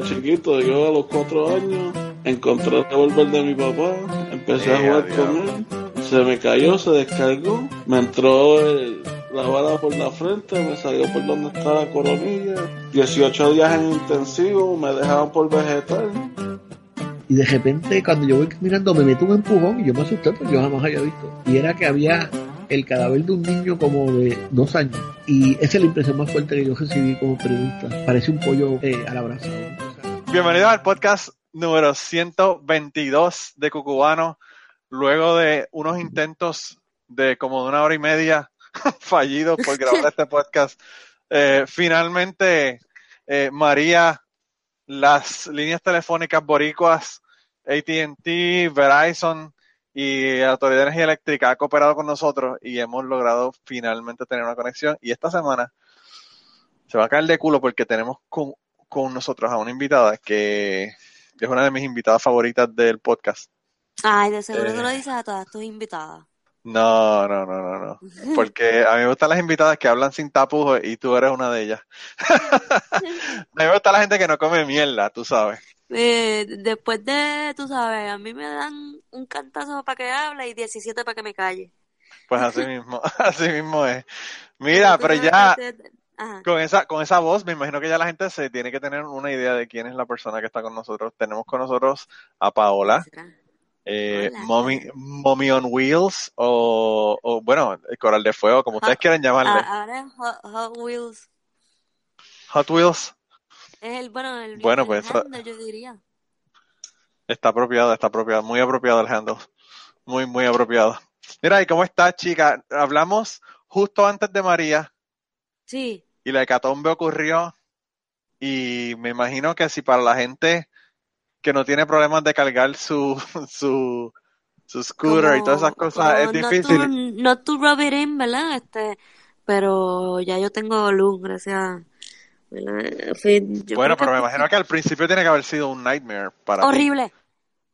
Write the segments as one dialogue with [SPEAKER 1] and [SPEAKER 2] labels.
[SPEAKER 1] desde chiquito, yo a los cuatro años encontré el revólver de mi papá, empecé a jugar con él, se me cayó, se descargó, me entró la bala por la frente, me salió por donde está la coronilla, 18 días en intensivo, me dejaban por vegetal.
[SPEAKER 2] Y de repente cuando yo voy caminando me meto un empujón y yo me asusté porque yo jamás había visto. Y era que había el cadáver de un niño como de dos años. Y esa es la impresión más fuerte que yo recibí como periodista. Parece un pollo eh, al abrazo.
[SPEAKER 3] Bienvenido al podcast número 122 de Cucubano. Luego de unos intentos de como de una hora y media fallidos por grabar este podcast, eh, finalmente eh, María, las líneas telefónicas boricuas, ATT, Verizon, y Autoridad de Energía Eléctrica ha cooperado con nosotros y hemos logrado finalmente tener una conexión. Y esta semana se va a caer de culo porque tenemos con, nosotros a una invitada que es una de mis invitadas favoritas del podcast.
[SPEAKER 4] Ay, de seguro tú lo eh. dices a todas tus invitadas.
[SPEAKER 3] No, no, no, no, no. Porque a mí me gustan las invitadas que hablan sin tapujos y tú eres una de ellas. a mí me gusta la gente que no come mierda, tú sabes.
[SPEAKER 4] Eh, después de, tú sabes, a mí me dan un cantazo para que hable y 17 para que me calle.
[SPEAKER 3] Pues así mismo, así mismo es. Mira, pero ya con esa, con esa voz, me imagino que ya la gente se tiene que tener una idea de quién es la persona que está con nosotros. Tenemos con nosotros a Paola, eh, Mommy, on Wheels, o, bueno, el Coral de Fuego, como ustedes quieran llamarle.
[SPEAKER 4] Ahora Hot Wheels.
[SPEAKER 3] Hot Wheels.
[SPEAKER 4] Es el, bueno, el,
[SPEAKER 3] bueno, pues,
[SPEAKER 4] yo diría.
[SPEAKER 3] Está apropiado, está apropiado, muy apropiado el handle. Muy, muy apropiado. Mira, ¿y cómo estás, chica? Hablamos justo antes de María.
[SPEAKER 4] Sí.
[SPEAKER 3] Y la hecatombe ocurrió. Y me imagino que si para la gente que no tiene problemas de cargar su, su, su scooter y todas esas cosas, es difícil.
[SPEAKER 4] No tu no ¿verdad? Este, pero ya yo tengo luz, gracias
[SPEAKER 3] bueno, pero me imagino que al principio tiene que haber sido un nightmare para
[SPEAKER 4] Horrible.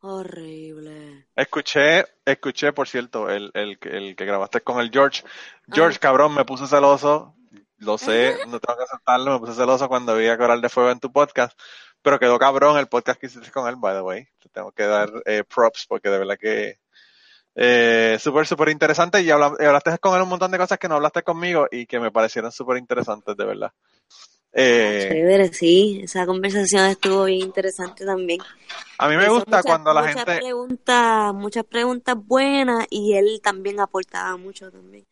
[SPEAKER 4] Horrible.
[SPEAKER 3] Escuché, escuché, por cierto, el, el, el que grabaste con el George. George, ah. cabrón, me puse celoso. Lo sé, no tengo que aceptarlo. Me puse celoso cuando vi a Coral de Fuego en tu podcast. Pero quedó cabrón el podcast que hiciste con él, by the way. Te tengo que dar eh, props porque de verdad que eh, súper, súper interesante. Y hablaste con él un montón de cosas que no hablaste conmigo y que me parecieron súper interesantes, de verdad.
[SPEAKER 4] Eh, sí, esa conversación estuvo bien interesante también.
[SPEAKER 3] A mí me gusta cuando la gente...
[SPEAKER 4] Preguntas, muchas preguntas buenas y él también aportaba mucho también.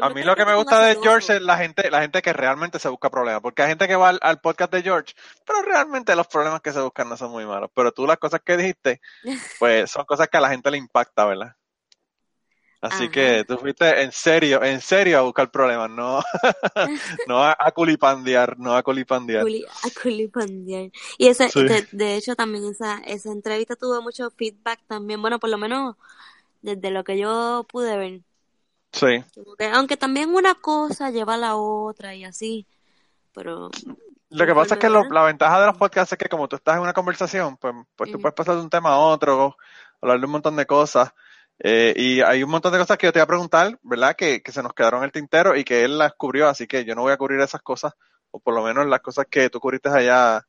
[SPEAKER 3] A mí lo que me gusta de George es la gente, la gente que realmente se busca problemas, porque hay gente que va al, podcast de George, pero realmente los problemas que se buscan no son muy malos. Pero tú las cosas que dijiste, pues son cosas que a la gente le impacta, ¿verdad? Así que tú fuiste en serio, en serio a buscar problemas, no, no a, culipandear, no a culipandear.
[SPEAKER 4] a culipandear. Y ese, de, hecho también esa, esa entrevista tuvo mucho feedback también, bueno, por lo menos desde lo que yo pude ver.
[SPEAKER 3] Sí.
[SPEAKER 4] aunque también una cosa lleva a la otra y así, pero...
[SPEAKER 3] Lo que pasa es que la ventaja de los podcasts es que como tú estás en una conversación, pues, pues tú puedes pasar de un tema a otro, hablar de un montón de cosas. Eh, y hay un montón de cosas que yo te voy a preguntar, ¿verdad? Que, que se nos quedaron en el tintero y que él las cubrió, así que yo no voy a cubrir esas cosas, o por lo menos las cosas que tú cubriste allá.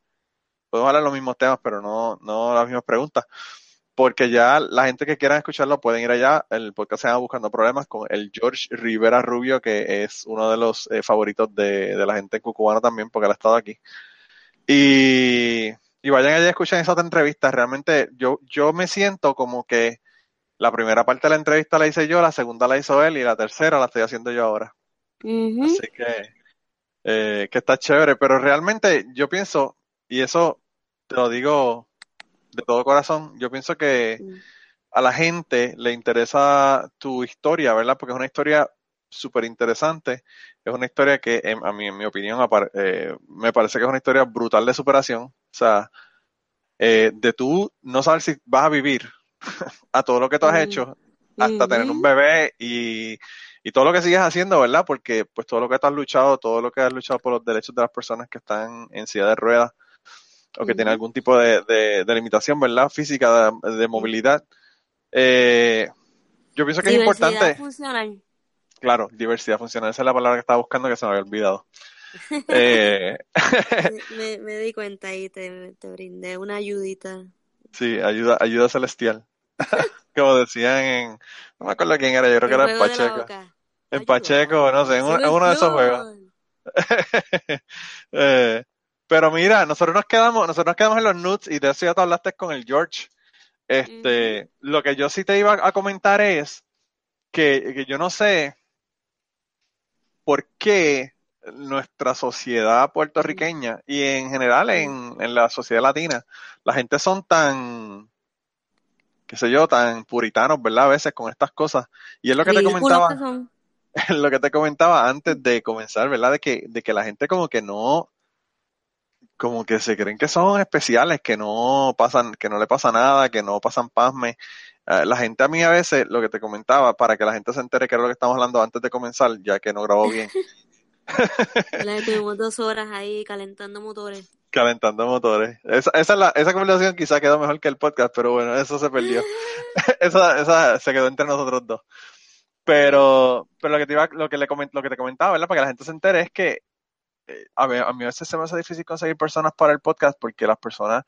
[SPEAKER 3] Podemos hablar los mismos temas, pero no, no las mismas preguntas. Porque ya la gente que quiera escucharlo pueden ir allá. El podcast se llama Buscando Problemas con el George Rivera Rubio, que es uno de los eh, favoritos de, de, la gente cucubana también, porque él ha estado aquí. Y, y vayan allá a escuchar esa otra entrevista. Realmente yo, yo me siento como que la primera parte de la entrevista la hice yo, la segunda la hizo él y la tercera la estoy haciendo yo ahora. Así que, eh, que está chévere, pero realmente yo pienso, y eso te lo digo de todo corazón, yo pienso que mm. a la gente le interesa tu historia, ¿verdad? Porque es una historia súper interesante, es una historia que a mí, en mi opinión, eh, me parece que es una historia brutal de superación, o sea, eh, de tú no saber si vas a vivir a todo lo que tú has hecho, hasta tener un bebé y, todo lo que sigues haciendo, ¿verdad? Porque pues todo lo que tú has luchado, todo lo que has luchado por los derechos de las personas que están en silla de ruedas o que tienen algún tipo de, limitación, ¿verdad? Física, de, movilidad. Eh, yo pienso que es importante.
[SPEAKER 4] Funcional.
[SPEAKER 3] Claro, diversidad funcional. Esa es la palabra que estaba buscando que se me había olvidado. Eh,
[SPEAKER 4] me, me, di cuenta y te, te brindé una ayudita.
[SPEAKER 3] Sí, ayuda, ayuda celestial. Como decían en, no me acuerdo quién era, yo creo que era en Pacheco. En Pacheco, no sé, en, uno de esos juegos. eh, pero mira, nosotros nos quedamos, nosotros nos quedamos en los nuts y de eso ya te hablaste con el George. Este, lo que yo sí te iba a comentar es que, que yo no sé por qué nuestra sociedad puertorriqueña y en general en, en, la sociedad latina, la gente son tan, qué sé yo, tan puritanos, ¿verdad? A veces con estas cosas. Y es lo que te comentaba, lo que te comentaba antes de comenzar, ¿verdad? De que, de que la gente como que no, como que se creen que son especiales, que no pasan, que no le pasa nada, que no pasan pasme. Eh, la gente a mí a veces, lo que te comentaba, para que la gente se entere que era lo que estamos hablando antes de comenzar, ya que no grabó bien.
[SPEAKER 4] La tuvimos dos horas ahí calentando motores.
[SPEAKER 3] Calentando motores. Esa, esa, la, esa conversación quizá quedó mejor que el podcast, pero bueno, eso se perdió. esa, esa se quedó entre nosotros dos. Pero, pero lo que te iba, lo que le lo que te comentaba, ¿verdad? Para que la gente se entere es que a, mí, a mí a veces se me hace difícil conseguir personas para el podcast porque las personas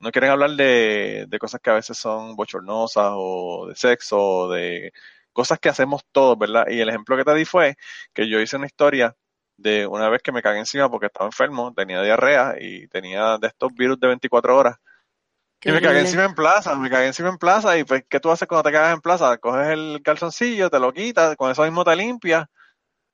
[SPEAKER 3] no quieren hablar de, de cosas que a veces son bochornosas o de sexo o de cosas que hacemos todos, ¿verdad? Y el ejemplo que te di fue que yo hice una historia de una vez que me cagué encima porque estaba enfermo, tenía diarrea y tenía de estos virus de 24 horas. y me cagué encima en plaza, me cagué encima en plaza y pues, ¿qué tú haces cuando te cagas en plaza? Coges el calzoncillo, te lo quitas, con eso mismo te limpias.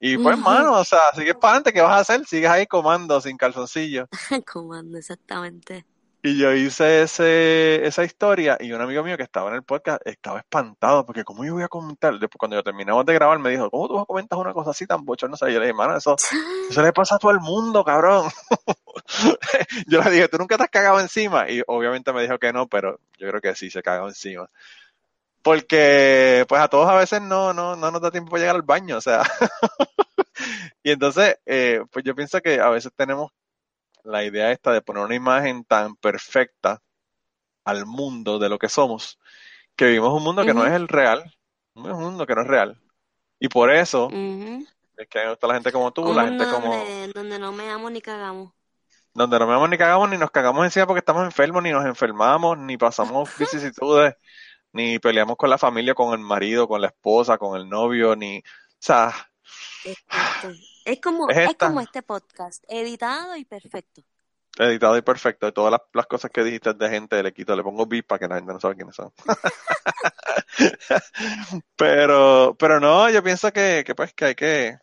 [SPEAKER 3] Y pues, mano, o sea, sigues para adelante, ¿qué vas a hacer? Sigues ahí comando sin calzoncillo.
[SPEAKER 4] comando, exactamente.
[SPEAKER 3] Y yo hice ese, esa historia y un amigo mío que estaba en el podcast estaba espantado porque cómo yo voy a comentar, después cuando yo terminamos de grabar me dijo, ¿cómo tú vas a comentar una cosa así tan bochornosa? Y yo le dije, hermano, eso, eso le pasa a todo el mundo, cabrón. yo le dije, ¿tú nunca te has cagado encima? Y obviamente me dijo que no, pero yo creo que sí se cagó encima. Porque pues a todos a veces no, no, no nos da tiempo para llegar al baño, o sea. y entonces, eh, pues yo pienso que a veces tenemos la idea esta de poner una imagen tan perfecta al mundo de lo que somos, que vivimos un mundo que no es el real, un mundo que no es real. Y por eso es que hay la gente como tú, la gente como...
[SPEAKER 4] Donde no me amo ni cagamos.
[SPEAKER 3] Donde no me amo ni cagamos, ni nos cagamos encima porque estamos enfermos, ni nos enfermamos, ni pasamos vicisitudes, ni peleamos con la familia, con el marido, con la esposa, con el novio, ni... O sea,
[SPEAKER 4] es como, es, como este podcast, editado y perfecto.
[SPEAKER 3] Editado y perfecto. Y todas las, cosas que dijiste de gente le quito, le pongo beep para que la gente no sabe quiénes son. pero, pero no, yo pienso que, que pues que hay que,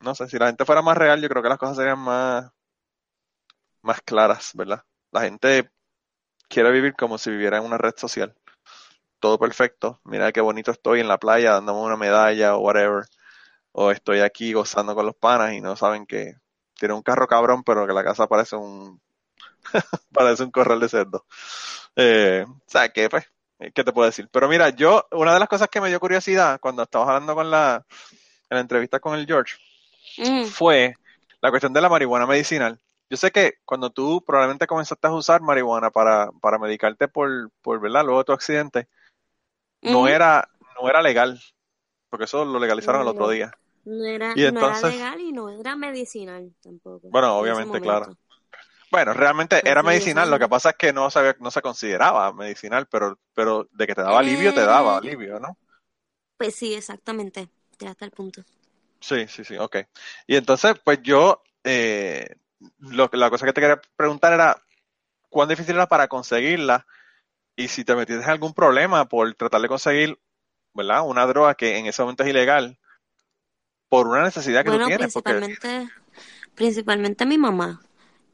[SPEAKER 3] no sé, si la gente fuera más real, yo creo que las cosas serían más, más claras, ¿verdad? La gente quiere vivir como si viviera en una red social. Todo perfecto. Mira qué bonito estoy en la playa dándome una medalla o whatever o estoy aquí gozando con los panas y no saben que tiene un carro cabrón, pero que la casa parece un parece un corral de cerdo. Eh, o sea, que pues, ¿qué te puedo decir? Pero mira, yo, una de las cosas que me dio curiosidad cuando estabas hablando con la, en la entrevista con el George, mm. fue la cuestión de la marihuana medicinal. Yo sé que cuando tú probablemente comenzaste a usar marihuana para, para medicarte por, por ¿verdad? Luego de tu accidente, no era, no era legal porque eso lo legalizaron el otro día.
[SPEAKER 4] No era, legal y no era medicinal tampoco.
[SPEAKER 3] Bueno, obviamente, claro. Bueno, realmente era medicinal, lo que pasa es que no se, no se consideraba medicinal, pero, pero de que te daba alivio, te daba eh, alivio, ¿no?
[SPEAKER 4] Pues sí, exactamente, ya está el punto.
[SPEAKER 3] Sí, sí, sí, ok. Y entonces, pues yo, eh, lo, la cosa que te quería preguntar era, ¿cuán difícil era para conseguirla? Y si te metiste en algún problema por tratar de conseguir ¿verdad? Una droga que en ese momento es ilegal por una necesidad que tú tienes.
[SPEAKER 4] Principalmente, principalmente mi mamá,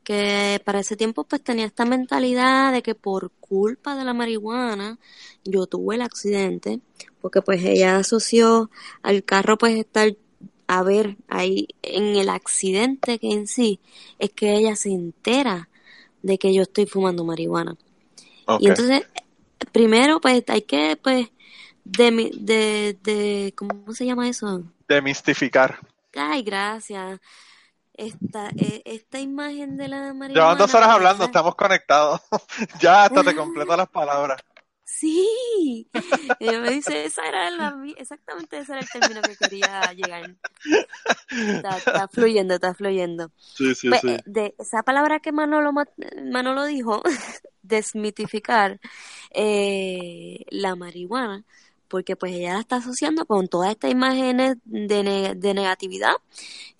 [SPEAKER 4] que para ese tiempo pues tenía esta mentalidad de que por culpa de la marihuana yo tuve el accidente, porque pues ella asoció al carro pues estar a ver ahí en el accidente que en sí es que ella se entera de que yo estoy fumando marihuana. Y entonces, primero pues hay que pues de, de, de, ¿cómo se llama eso?
[SPEAKER 3] Demistificar.
[SPEAKER 4] Ay, gracias. Esta, eh, esta imagen de la marihuana.
[SPEAKER 3] Llevamos dos horas hablando, estamos conectados. ya hasta te completo las palabras.
[SPEAKER 4] Sí. Ella me dice, esa era la, exactamente ese era el término que quería llegar. Está, fluyendo, está fluyendo.
[SPEAKER 3] Sí, sí,
[SPEAKER 4] Pues,
[SPEAKER 3] sí.
[SPEAKER 4] eh, De esa palabra que Manolo, ma- Manolo dijo, desmitificar eh, la marihuana, porque pues ella la está asociando con todas estas imágenes de, de negatividad,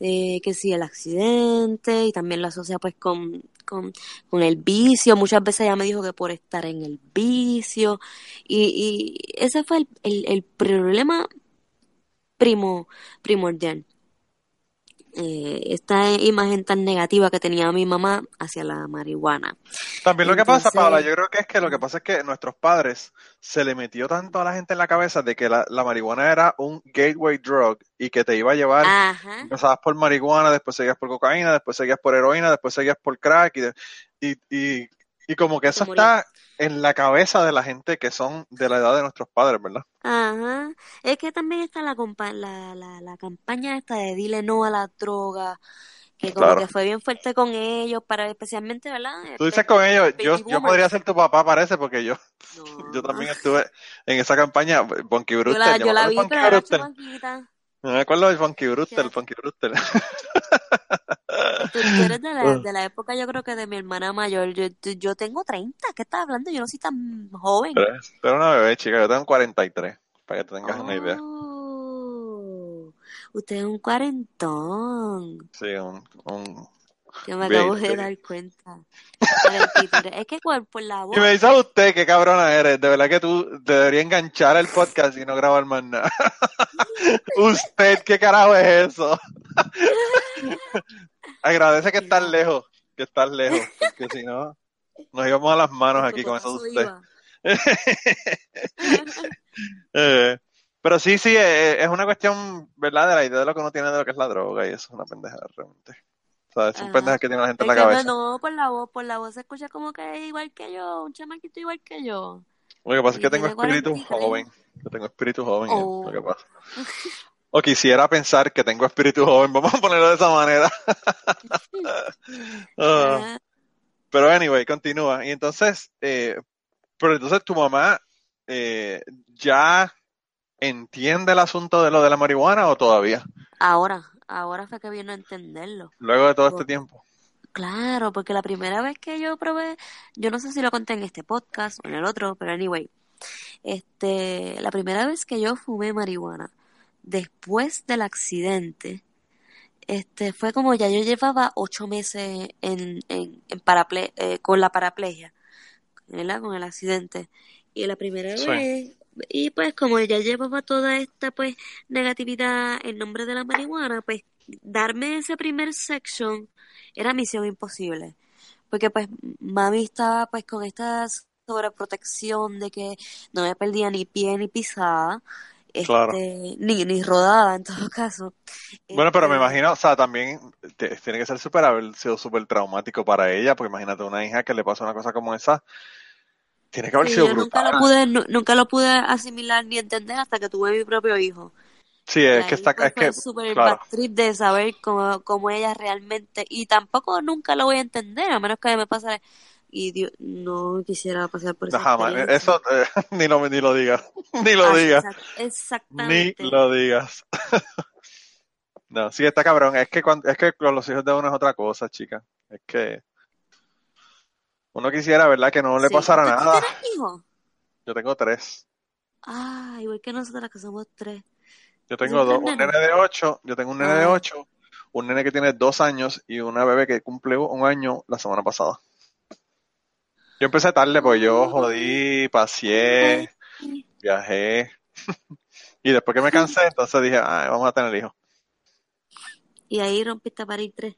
[SPEAKER 4] eh, que si el accidente, y también la asocia pues con, con, con el vicio, muchas veces ella me dijo que por estar en el vicio, y, y ese fue el, el, el problema primo, primordial. Eh, esta imagen tan negativa que tenía mi mamá hacia la marihuana.
[SPEAKER 3] También lo que pasa, Paola, yo creo que es que lo que pasa es que nuestros padres se le metió tanto a la gente en la cabeza de que la, la marihuana era un gateway drug y que te iba a llevar,
[SPEAKER 4] Ajá.
[SPEAKER 3] empezabas por marihuana, después seguías por cocaína, después seguías por heroína, después seguías por crack y, de- y, y, y como que eso está en la cabeza de la gente que son de la edad de nuestros padres, ¿verdad?
[SPEAKER 4] Ajá. Es que también está la, compa- la, la, la campaña esta de dile no a la droga, que como
[SPEAKER 3] Claro.
[SPEAKER 4] que fue bien fuerte con ellos, para especialmente, ¿verdad?
[SPEAKER 3] Tú dices con ellos, yo, yo podría ser tu papá, parece, porque yo,
[SPEAKER 4] No.
[SPEAKER 3] yo también estuve en esa campaña, Bonky
[SPEAKER 4] Yo
[SPEAKER 3] Brewster,
[SPEAKER 4] la,
[SPEAKER 3] yo
[SPEAKER 4] yo
[SPEAKER 3] me
[SPEAKER 4] la vi,
[SPEAKER 3] de
[SPEAKER 4] pero era.
[SPEAKER 3] Me acuerdo del Funky Brewster. Funky Brewster.
[SPEAKER 4] Tú, tú eres de la, de la época, yo creo que de mi hermana mayor. Yo, yo- tengo 30, ¿qué estás hablando? Yo no soy tan joven.
[SPEAKER 3] Pero una bebé, chica. Yo tengo 43, para que te tengas una idea.
[SPEAKER 4] Oh, usted es un cuarentón.
[SPEAKER 3] Sí, un, un...
[SPEAKER 4] Que me acabo de
[SPEAKER 3] Veinte.
[SPEAKER 4] dar cuenta. 43. Es que por, por la voz.
[SPEAKER 3] Y me dice usted, qué cabrona eres. De verdad que tú deberías enganchar el podcast y no grabar más nada. usted, ¿qué carajo es eso? Agradece que estás lejos, que estás lejos, porque si no, nos íbamos a las manos aquí con eso de usted. Eh, pero sí, sí, eh, es una cuestión, ¿verdad? De la idea de lo que uno tiene de lo que es la droga y eso es una pendejada realmente. O sea, son
[SPEAKER 4] Ajá.
[SPEAKER 3] pendejas que tiene la gente en
[SPEAKER 4] Es
[SPEAKER 3] la cabeza.
[SPEAKER 4] no, no, por la voz, por la voz se escucha como que es igual que yo, un chamaquito igual que yo.
[SPEAKER 3] Lo que pasa es
[SPEAKER 4] Y
[SPEAKER 3] que tengo espíritu
[SPEAKER 4] 43.
[SPEAKER 3] joven. Yo tengo espíritu joven,
[SPEAKER 4] Oh.
[SPEAKER 3] es lo que pasa. O quisiera pensar que tengo espíritu joven, vamos a ponerlo de esa manera. Ah,
[SPEAKER 4] Ajá.
[SPEAKER 3] pero anyway, continúa. Y entonces, eh, pero entonces tu mamá eh, ya entiende el asunto de lo de la marihuana o todavía,
[SPEAKER 4] Ahora, ahora fue que vino a entenderlo.
[SPEAKER 3] luego de todo este tiempo.
[SPEAKER 4] Claro, porque la primera vez que yo probé, yo no sé si lo conté en este podcast o en el otro, pero anyway, este, la primera vez que yo fumé marihuana, después del accidente, este, fue como ya yo llevaba ocho meses en, en, en paraple- eh, con la paraplegia, ¿verdad? Con el accidente. Y la primera
[SPEAKER 3] Sí.
[SPEAKER 4] vez, y pues como ya llevaba toda esta pues negatividad en nombre de la marihuana, pues darme ese primer section era misión imposible. Porque pues mami estaba pues con esta sobreprotección de que no me perdía ni pie ni pisada, este,
[SPEAKER 3] Claro.
[SPEAKER 4] ni, ni rodada en todo caso.
[SPEAKER 3] Bueno, pero me
[SPEAKER 4] Este,
[SPEAKER 3] imagino, o sea, también te- tiene que ser súper haber sido súper traumático para ella, porque imagínate una hija que le pasa una cosa como esa, tiene que haber
[SPEAKER 4] sí,
[SPEAKER 3] sido
[SPEAKER 4] yo nunca
[SPEAKER 3] brutal.
[SPEAKER 4] lo pude, nu- nunca lo pude asimilar ni entender hasta que tuve mi propio hijo.
[SPEAKER 3] Sí, es
[SPEAKER 4] ahí
[SPEAKER 3] que está, es que,
[SPEAKER 4] fue súper
[SPEAKER 3] claro,
[SPEAKER 4] de saber cómo, cómo ella realmente, y tampoco nunca lo voy a entender, a menos que me pase, y Dios, no quisiera pasar por esa
[SPEAKER 3] jamás, eso eh, ni lo, ni lo digas, ni lo
[SPEAKER 4] Ah,
[SPEAKER 3] digas,
[SPEAKER 4] exact-
[SPEAKER 3] ni
[SPEAKER 4] exactamente.
[SPEAKER 3] lo digas. No, sí, está cabrón, es que cuando, es que con los hijos de uno es otra cosa, chica, es que uno quisiera, ¿verdad? Que no le
[SPEAKER 4] Sí.
[SPEAKER 3] pasara
[SPEAKER 4] ¿Tú- tú
[SPEAKER 3] nada.
[SPEAKER 4] tienes hijos?
[SPEAKER 3] Yo tengo tres.
[SPEAKER 4] Ah, igual que nosotras que somos tres.
[SPEAKER 3] Yo
[SPEAKER 4] ¿Tú
[SPEAKER 3] tengo dos, un
[SPEAKER 4] nene?
[SPEAKER 3] nene de ocho, yo tengo un nene de
[SPEAKER 4] Ah.
[SPEAKER 3] ocho, un nene que tiene dos años y una bebé que cumple un año la semana pasada. Yo empecé tarde porque yo jodí, paseé, viajé. y después que me cansé, entonces dije, "Ay, vamos a tener hijos.
[SPEAKER 4] Y ahí rompiste para ir tres.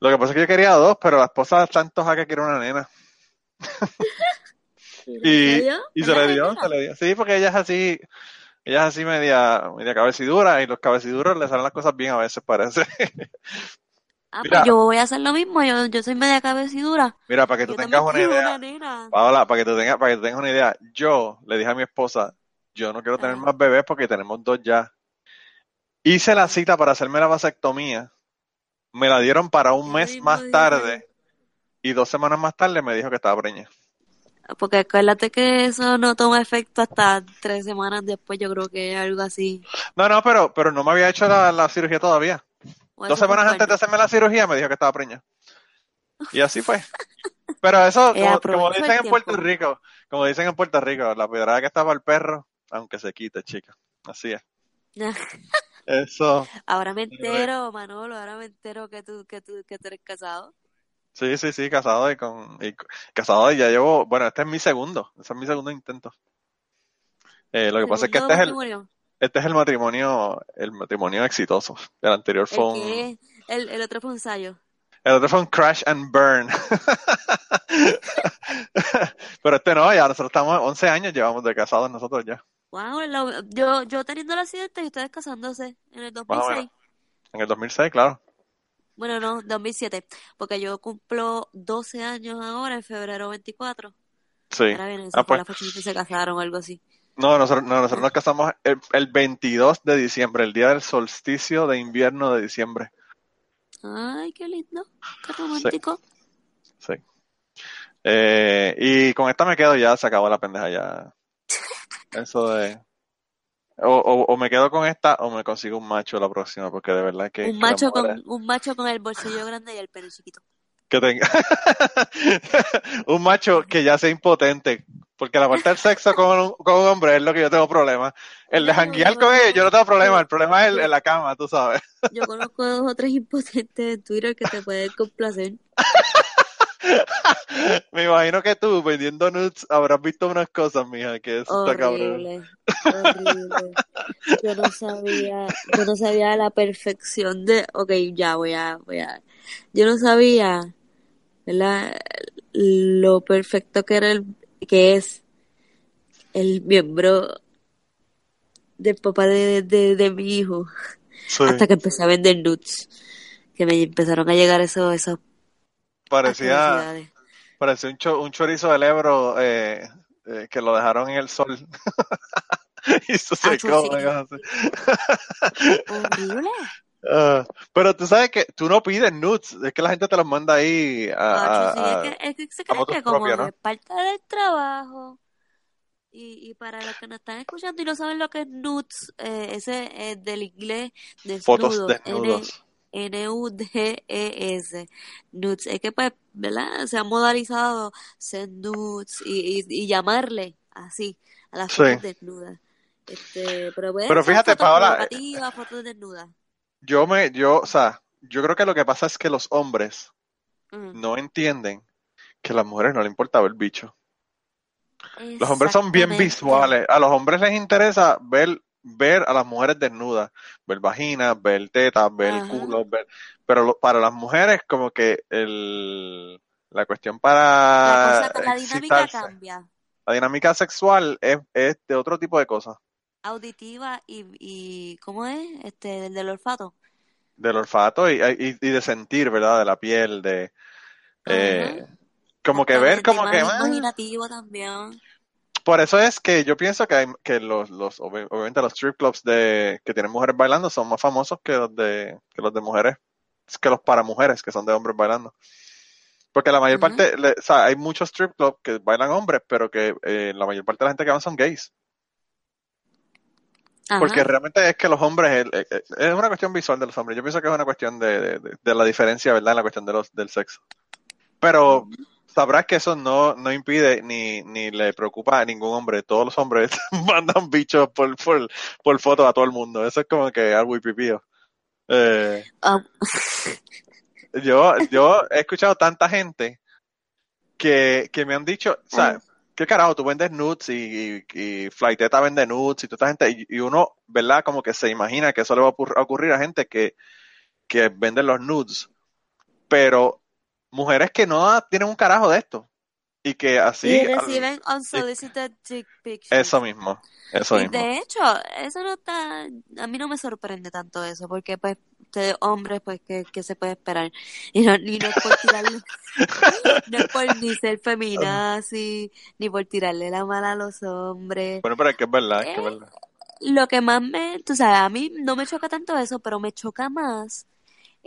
[SPEAKER 3] Lo que pasa es que yo quería dos, pero la esposa está antojada que quiere una nena. Y, se
[SPEAKER 4] ¿Verdad,
[SPEAKER 3] le dio, se le dio. Sí, porque ella es así, ella es así media, media cabecidura y los cabeciduros le salen las cosas bien a veces, parece.
[SPEAKER 4] Ah,
[SPEAKER 3] Mira.
[SPEAKER 4] pues yo voy a hacer lo mismo. Yo, yo soy media cabecidura.
[SPEAKER 3] Mira, para que tú tengas una idea.
[SPEAKER 4] una.
[SPEAKER 3] Paola, para que tú tengas, para que tú tengas una idea, yo le dije a mi esposa, yo no quiero tener
[SPEAKER 4] Ajá.
[SPEAKER 3] más bebés porque tenemos dos ya. Hice la cita para hacerme la vasectomía, me la dieron para un mes más tarde y dos semanas más tarde me dijo que estaba preñada.
[SPEAKER 4] Porque acuérdate que eso no toma efecto hasta tres semanas después, yo creo que algo así.
[SPEAKER 3] No, no, pero, pero no me había hecho la, la cirugía todavía. Dos semanas antes de hacerme la cirugía me dijo que estaba preña. Y así fue. Pero eso, como, como dicen en Puerto Rico, como dicen en Puerto Rico, la piedra que estaba el perro, aunque se quite, chica. Así es. eso.
[SPEAKER 4] Ahora me entero, Manolo, ahora me entero que tú, que tú, que tú eres casado.
[SPEAKER 3] Sí, sí, sí, casado y con, y casado y ya llevo, bueno, este es mi segundo, este es mi segundo intento. Eh, lo que pasa es que este es el, este es el matrimonio, el matrimonio exitoso. El anterior fue un,
[SPEAKER 4] el, el otro fue un ensayo.
[SPEAKER 3] El otro fue un crash and burn. Pero este no, ya nosotros estamos 11 años llevamos de casados nosotros ya.
[SPEAKER 4] Wow, yo, yo teniendo el accidente y ustedes casándose en el 2006.
[SPEAKER 3] En el 2006, claro.
[SPEAKER 4] Bueno, no, 2007, porque yo cumplo 12 años ahora, en febrero 24.
[SPEAKER 3] Sí.
[SPEAKER 4] Ahora ah, pues. la fecha que se casaron o algo así.
[SPEAKER 3] No, nosotros, no, nosotros nos casamos el, el 22 de diciembre, el día del solsticio de invierno de diciembre.
[SPEAKER 4] Ay, qué lindo, qué romántico.
[SPEAKER 3] Sí. Eh, y con esta me quedo ya, se acabó la pendeja ya. Eso de... O, o, me quedo con esta o me consigo un macho la próxima, porque de verdad que...
[SPEAKER 4] Un macho, con, un macho con el bolsillo grande y el pelo chiquito.
[SPEAKER 3] Que tenga... un macho que ya sea impotente, porque la parte del sexo con un, con un hombre es lo que yo tengo problema. El de janguear con ellos, yo no tengo problema, el problema es en la cama, tú sabes.
[SPEAKER 4] Yo conozco dos o tres impotentes en Twitter que te pueden complacer.
[SPEAKER 3] Me imagino que tú vendiendo nudes habrás visto unas cosas, mija, que eso está
[SPEAKER 4] cabrón. Horrible. Yo no sabía, yo no sabía la perfección de, ok, ya voy a, voy a, yo no sabía, ¿verdad? Lo perfecto que era el, que es el miembro del papá de, de, mi hijo. Hasta que empecé a vender nudes. Que me empezaron a llegar esos, esos
[SPEAKER 3] Parecía, parecía un, un chorizo del Ebro eh, eh, que lo dejaron en el sol. y se secó.
[SPEAKER 4] Horrible.
[SPEAKER 3] Uh, pero tú sabes que tú no pides nudes, es que la gente te los manda ahí a,
[SPEAKER 4] sí, es, que, es que se cree que como ¿no? es parte del trabajo y, y para los que nos están escuchando y no saben lo que es nudes, eh, ese es del inglés de
[SPEAKER 3] Fotos desnudos.
[SPEAKER 4] N-U-D-E-S, nudes. Es que, pues, ¿verdad? Se ha modalizado ser nudes y, y, llamarle así a las fotos desnudas. Este, pero, bueno,
[SPEAKER 3] pero fíjate, Paola.
[SPEAKER 4] Fotos desnudas.
[SPEAKER 3] Yo me, yo, o sea, yo creo que lo que pasa es que los hombres no entienden que a las mujeres no les importa ver bicho. Los hombres son bien visuales. A los hombres les interesa ver ver a las mujeres desnudas, ver vaginas, ver tetas, ver el culo, ver, pero para las mujeres como que el, la cuestión para
[SPEAKER 4] la, dinámica cambia.
[SPEAKER 3] La dinámica sexual es, es, de otro tipo de cosas.
[SPEAKER 4] Auditiva y, y ¿cómo es? Este, del, olfato.
[SPEAKER 3] Del olfato y, y, de sentir, ¿verdad? De la piel, de... Eh, como que ver, como que...
[SPEAKER 4] Imaginativo también
[SPEAKER 3] por eso es que yo pienso que, hay, que los, los, obviamente los strip clubs de, que tienen mujeres bailando son más famosos que los de, que los de mujeres, que los para mujeres, que son de hombres bailando. Porque la mayor parte, o sea, hay muchos strip clubs que bailan hombres, pero que eh, la mayor parte de la gente que van son gays. Porque realmente es que los hombres, es, una cuestión visual de los hombres. Yo pienso que es una cuestión de, de, la diferencia, ¿verdad? En la cuestión de los, del sexo. Pero sabrás que eso no, no impide ni, ni le preocupa a ningún hombre. Todos los hombres mandan bichos por, por, por foto a todo el mundo. Eso es como que algo y pipío. Eh, ah. yo, yo he escuchado tanta gente que, que me han dicho, o sea, ¿qué carajo? Tú vendes nudes y, y, Flighteta vende nudes y toda esta gente, y, uno, ¿verdad? Como que se imagina que eso le va a ocurrir a gente que, que vende los nudes. Pero mujeres que no tienen un carajo de esto. Y que así.
[SPEAKER 4] Y reciben unsolicited dick pictures.
[SPEAKER 3] Eso mismo. Eso mismo.
[SPEAKER 4] De hecho, eso no está. A mí no me sorprende tanto eso, porque, pues, de hombres, pues, que, se puede esperar? Y no, ni no es por tirarle. no es por ni ser feminazi, ni por tirarle la mala a los hombres.
[SPEAKER 3] Bueno, pero es que es verdad, es que es eh, verdad.
[SPEAKER 4] Lo que más me. Tú sabes, a mí no me choca tanto eso, pero me choca más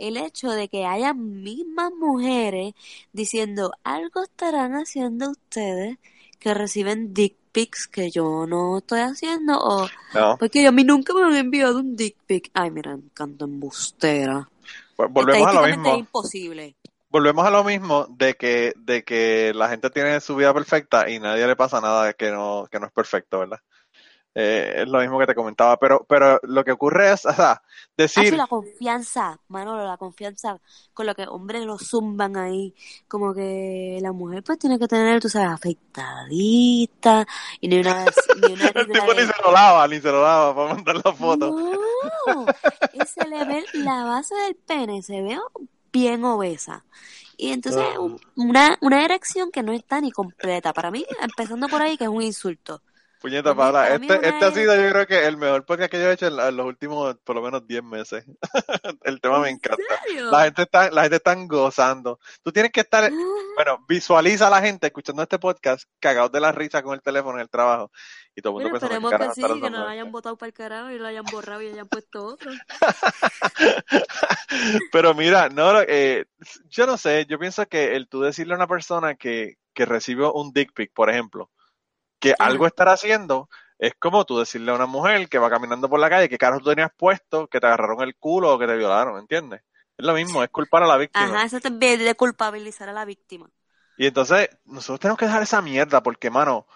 [SPEAKER 4] el hecho de que haya mismas mujeres diciendo algo estarán haciendo ustedes que reciben dick pics que yo no estoy haciendo o
[SPEAKER 3] No.
[SPEAKER 4] porque a mí nunca me han enviado un dick pic. Ay, mira, canto embustera.
[SPEAKER 3] Pues volvemos a lo mismo.
[SPEAKER 4] es imposible.
[SPEAKER 3] Volvemos a lo mismo de que, de que la gente tiene su vida perfecta y nadie le pasa nada que no, que no es perfecto, ¿verdad? Eh, es lo mismo que te comentaba, pero, pero lo que ocurre es, o sea, decir,
[SPEAKER 4] Hacho, la confianza, Manolo, la confianza con lo que hombres lo zumban ahí, como que la mujer pues tiene que tener, tú sabes, afeitadita y ni una, ni una
[SPEAKER 3] el tipo ni se lo lava, ni se lo lava para mandar la foto.
[SPEAKER 4] No, y se le ve la base del pene, se ve bien obesa. Y entonces
[SPEAKER 3] Ah.
[SPEAKER 4] un- una, una erección que no está ni completa. Para mí, empezando por ahí, que es un insulto.
[SPEAKER 3] Puñeta,
[SPEAKER 4] A mí-
[SPEAKER 3] Paula,
[SPEAKER 4] para mí
[SPEAKER 3] este, este ha sido yo creo que el mejor podcast que yo he hecho en, los últimos por lo menos 10 meses. el tema me
[SPEAKER 4] ¿En
[SPEAKER 3] encanta.
[SPEAKER 4] serio?
[SPEAKER 3] La gente está, la gente está gozando. Tú tienes que estar, bueno, visualiza a la gente escuchando este podcast cagados de la risa con el teléfono en el trabajo. Y todo el mundo
[SPEAKER 4] Bueno,
[SPEAKER 3] pensando,
[SPEAKER 4] esperemos
[SPEAKER 3] "¿Qué
[SPEAKER 4] que
[SPEAKER 3] carajo
[SPEAKER 4] sí, que no lo
[SPEAKER 3] esto?".
[SPEAKER 4] hayan votado para el carajo y lo hayan borrado y hayan puesto otro.
[SPEAKER 3] Pero mira, no, eh, yo no sé, yo pienso que el tú decirle a una persona que, que recibió un dick pic, por ejemplo, que algo estará haciendo, es como tú decirle a una mujer que va caminando por la calle, que carajo tú tenías puesto, que te agarraron el culo o que te violaron, ¿entiendes? Es lo mismo, es culpar a la víctima.
[SPEAKER 4] Ajá, eso es de, de culpabilizar a la víctima.
[SPEAKER 3] Y entonces, nosotros tenemos que dejar esa mierda, porque, mano,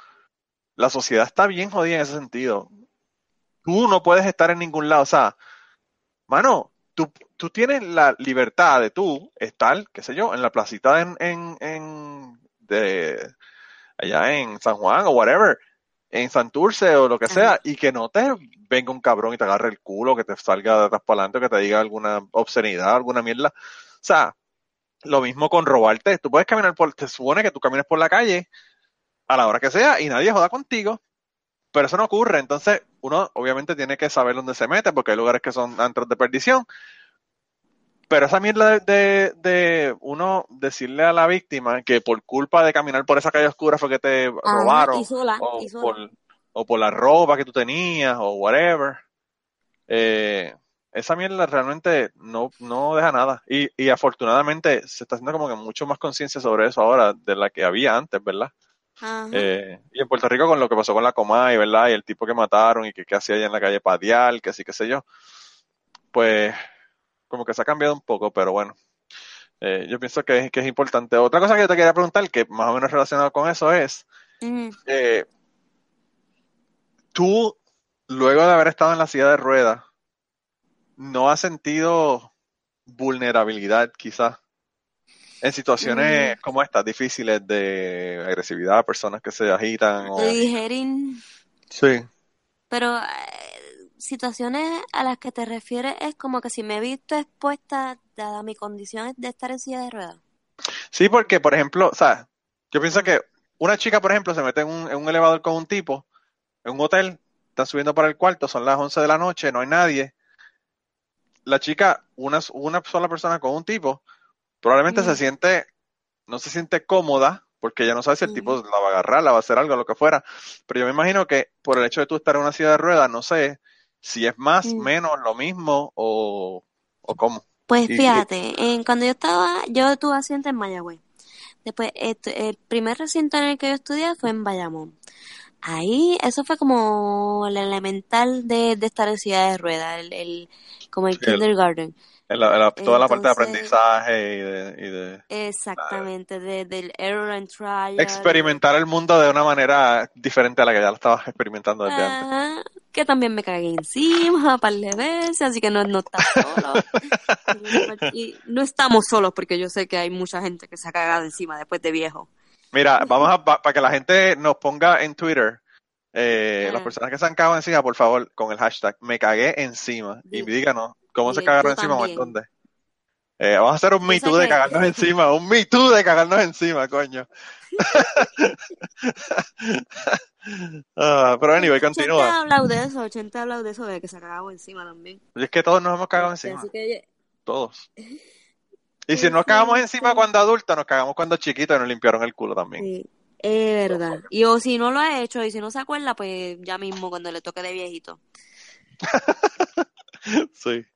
[SPEAKER 3] la sociedad está bien jodida en ese sentido. Tú no puedes estar en ningún lado. O sea, mano, tú, tú tienes la libertad de tú estar, qué sé yo, en la placita en, en, en de allá en San Juan o whatever, en Santurce o lo que sea,
[SPEAKER 4] Ajá.
[SPEAKER 3] y que no te venga un cabrón y te agarre el culo, que te salga de atrás para adelante, que te diga alguna obscenidad, alguna mierda. O sea, lo mismo con robarte. Tú puedes caminar por, te supone que tú camines por la calle a la hora que sea y nadie joda contigo, pero eso no ocurre. Entonces, uno obviamente tiene que saber dónde se mete, porque hay lugares que son antros de perdición. Pero esa mierda de, de, de uno decirle a la víctima que por culpa de caminar por esa calle oscura fue que te
[SPEAKER 4] Ajá,
[SPEAKER 3] robaron,
[SPEAKER 4] y sola,
[SPEAKER 3] o
[SPEAKER 4] y sola.
[SPEAKER 3] por, o por la ropa que tú tenías, o whatever. Eh, esa mierda realmente no, no deja nada. Y, y afortunadamente se está haciendo como que mucho más conciencia sobre eso ahora de la que había antes, ¿verdad? Eh, y en Puerto Rico con lo que pasó con la Comay, ¿verdad? Y el tipo que mataron y que, que hacía allá en la calle Padial, que así, qué sé yo. Pues como que se ha cambiado un poco, pero bueno. Eh, yo pienso que, es- que es importante. Otra cosa que yo te quería preguntar, que más o menos relacionado con eso es, eh, tú, luego de haber estado en la silla de ruedas, ¿no has sentido vulnerabilidad quizás en situaciones como estas, difíciles de agresividad, personas que se agitan o...
[SPEAKER 4] Dijeron,
[SPEAKER 3] Sí.
[SPEAKER 4] pero eh, situaciones a las que te refieres es como que si me he visto expuesta, dada mi condición de estar en silla de ruedas.
[SPEAKER 3] Sí, porque, por ejemplo, o sea, yo pienso que una chica, por ejemplo, se mete en un, en un elevador con un tipo, en un hotel, están subiendo para el cuarto, son las 11 de la noche, no hay nadie. La chica, una, una sola persona con un tipo, probablemente se siente, no se siente cómoda, porque ella no sabe si el tipo la va a agarrar, la va a hacer algo, lo que fuera. Pero yo me imagino que por el hecho de tú estar en una silla de ruedas, no sé si es más,
[SPEAKER 4] Mm.
[SPEAKER 3] menos, lo mismo o, o cómo.
[SPEAKER 4] Pues
[SPEAKER 3] y-
[SPEAKER 4] fíjate, en, cuando yo estaba, yo tuve asiento en Mayagüez. Después, este, el primer recinto en el que yo estudié fue en Bayamón. Ahí, eso fue como el elemental de, de estar en silla de ruedas, el, el- como el- kindergarten.
[SPEAKER 3] En la- en la- toda la parte de aprendizaje y de, y de
[SPEAKER 4] Exactamente, de- del error and trial.
[SPEAKER 3] experimentar el mundo de una manera diferente a la que ya lo estabas experimentando desde antes.
[SPEAKER 4] Ajá, que también me cagué encima un par de veces, así que no, no estás solo. y no estamos solos porque yo sé que hay mucha gente que se ha cagado encima después de viejo.
[SPEAKER 3] Mira, vamos a, para que la gente nos ponga en Twitter, eh,
[SPEAKER 4] Ah.
[SPEAKER 3] las personas que se han cagado encima, por favor, con el hashtag me cagué encima y díganos cómo se cagaron encima o en
[SPEAKER 4] también.
[SPEAKER 3] dónde. Eh, vamos a hacer un Me Too de cagarnos encima, un Me Too de cagarnos encima, coño. Ah, pero anyway,
[SPEAKER 4] 80 ha
[SPEAKER 3] continúa.
[SPEAKER 4] hablado de eso, 80 ha hablado de eso, de que se ha cagado encima también.
[SPEAKER 3] Y es que todos nos hemos cagado encima,
[SPEAKER 4] Así que,
[SPEAKER 3] todos. Y si nos cagamos encima cuando adultos, nos cagamos cuando chiquitos y nos limpiaron el culo también.
[SPEAKER 4] sí, es verdad. Y o si no lo ha hecho y si no se acuerda, pues ya mismo cuando le toque de viejito.
[SPEAKER 3] Sí.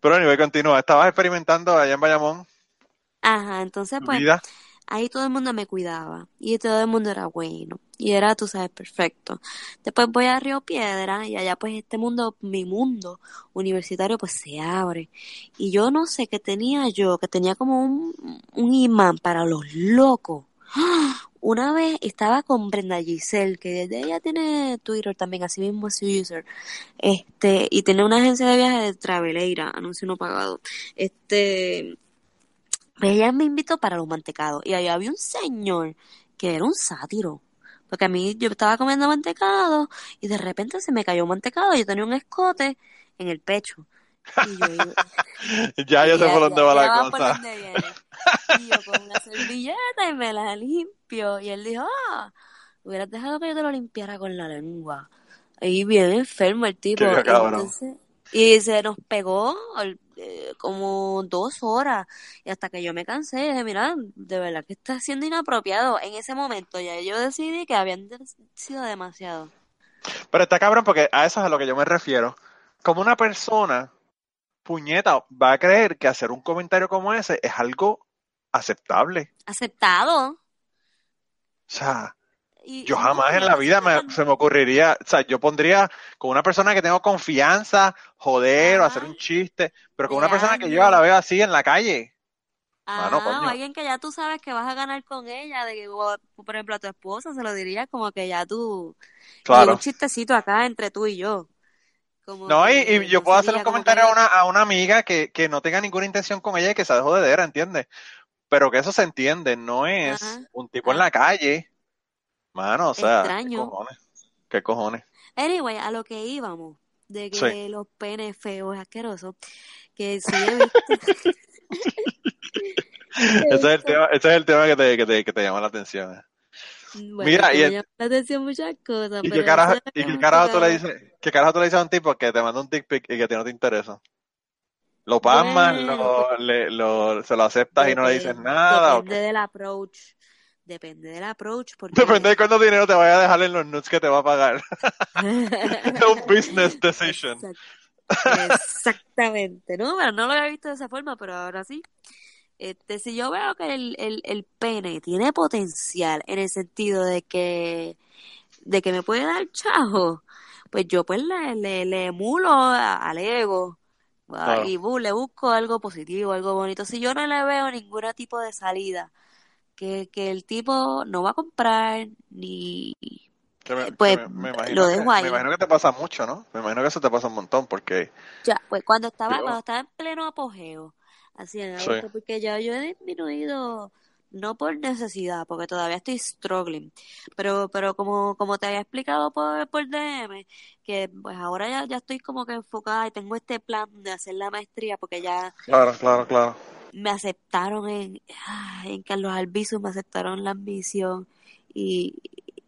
[SPEAKER 3] Pero anyway, continúa. Estabas experimentando allá en Bayamón
[SPEAKER 4] Ajá, entonces pues
[SPEAKER 3] vida.
[SPEAKER 4] ahí todo el mundo me cuidaba y todo el mundo era bueno. Y era, tú sabes, perfecto. Después voy a Río Piedra y allá pues este mundo, mi mundo universitario pues se abre. Y yo no sé qué tenía yo, que tenía como un, un imán para los locos. Una vez estaba con Brenda Giselle, que desde ella tiene Twitter también, así mismo es su user, este, y tiene una agencia de viajes de Traveleira, anuncio no pagado. Este, ella me invitó para los mantecados, y ahí había un señor que era un sátiro. Porque a mí yo estaba comiendo mantecado y de repente se me cayó un mantecado y yo tenía un escote en el pecho. Y yo,
[SPEAKER 3] ya yo sé por dónde va la cosa.
[SPEAKER 4] Y yo con una servilleta y me la limpio. Y él dijo, ah, hubieras dejado que yo te lo limpiara con la lengua. Ahí bien enfermo el tipo. y se nos pegó eh, como dos horas. Y hasta que yo me cansé, dije, mira, de verdad que está siendo inapropiado. En ese momento ya yo decidí que habían sido demasiado.
[SPEAKER 3] Pero está cabrón porque a eso es a lo que yo me refiero. Como una persona puñeta, va a creer que hacer un comentario como ese es algo aceptable.
[SPEAKER 4] Aceptado. O
[SPEAKER 3] sea, yo jamás en la vida se me ocurriría, o sea, yo pondría con una persona que tengo confianza, joder o hacer un chiste, pero con una persona que yo la veo así en la calle.
[SPEAKER 4] Ah, alguien que ya tú sabes que vas a ganar con ella, de que, por ejemplo, a tu esposa se lo diría como que ya tú, claro. un chistecito acá entre tú y yo
[SPEAKER 3] no, y, yo puedo hacer un comentario a una, a una amiga que, que no tenga ninguna intención con ella y que sea de jodedera, ¿entiendes? Pero que eso se entiende, no es un tipo en la calle. Mano, o sea, ¿qué cojones? ¿qué cojones?
[SPEAKER 4] Anyway, a lo que íbamos, de que los penes feos, asquerosos, que sí he visto...
[SPEAKER 3] ese, es el tema, ese es el tema que te, que te, que te llama la atención. Eh.
[SPEAKER 4] Mira, y me la atención muchas cosas.
[SPEAKER 3] ¿Y qué carajo, y qué carajo tú le dices? ¿Qué carajo tú le dices a un tipo que te manda un dick pic y que a ti no te interesa? ¿Lo pasmas, lo, le, lo, se lo aceptas y no le dices nada?
[SPEAKER 4] Depende del approach. Depende del approach. Porque...
[SPEAKER 3] Depende de cuánto dinero te vaya a dejar en los nuts que te va a pagar. es un business decision.
[SPEAKER 4] Exactamente, ¿no? Bueno, no lo había visto de esa forma, pero ahora sí. Este, si yo veo que el, el, el pene tiene potencial en el sentido de que, de que me puede dar chavo, pues yo pues le, le, le emulo al ego y le busco algo positivo, algo bonito. Si yo no le veo ningún tipo de salida, que, que el tipo no va a comprar ni... pues lo dejo ahí.
[SPEAKER 3] Me imagino que te pasa mucho, ¿no? Me imagino que eso te pasa un montón porque...
[SPEAKER 4] Ya, pues cuando estaba, cuando estaba en pleno apogeo, así en agosto, porque ya yo he disminuido no por necesidad, porque todavía estoy struggling, pero pero como como te había explicado por, por DM, que pues ahora ya, ya estoy como que enfocada y tengo este plan de hacer la maestría porque ya
[SPEAKER 3] Claro, claro, claro.
[SPEAKER 4] Me aceptaron en en Carlos Albizu, me aceptaron la ambición y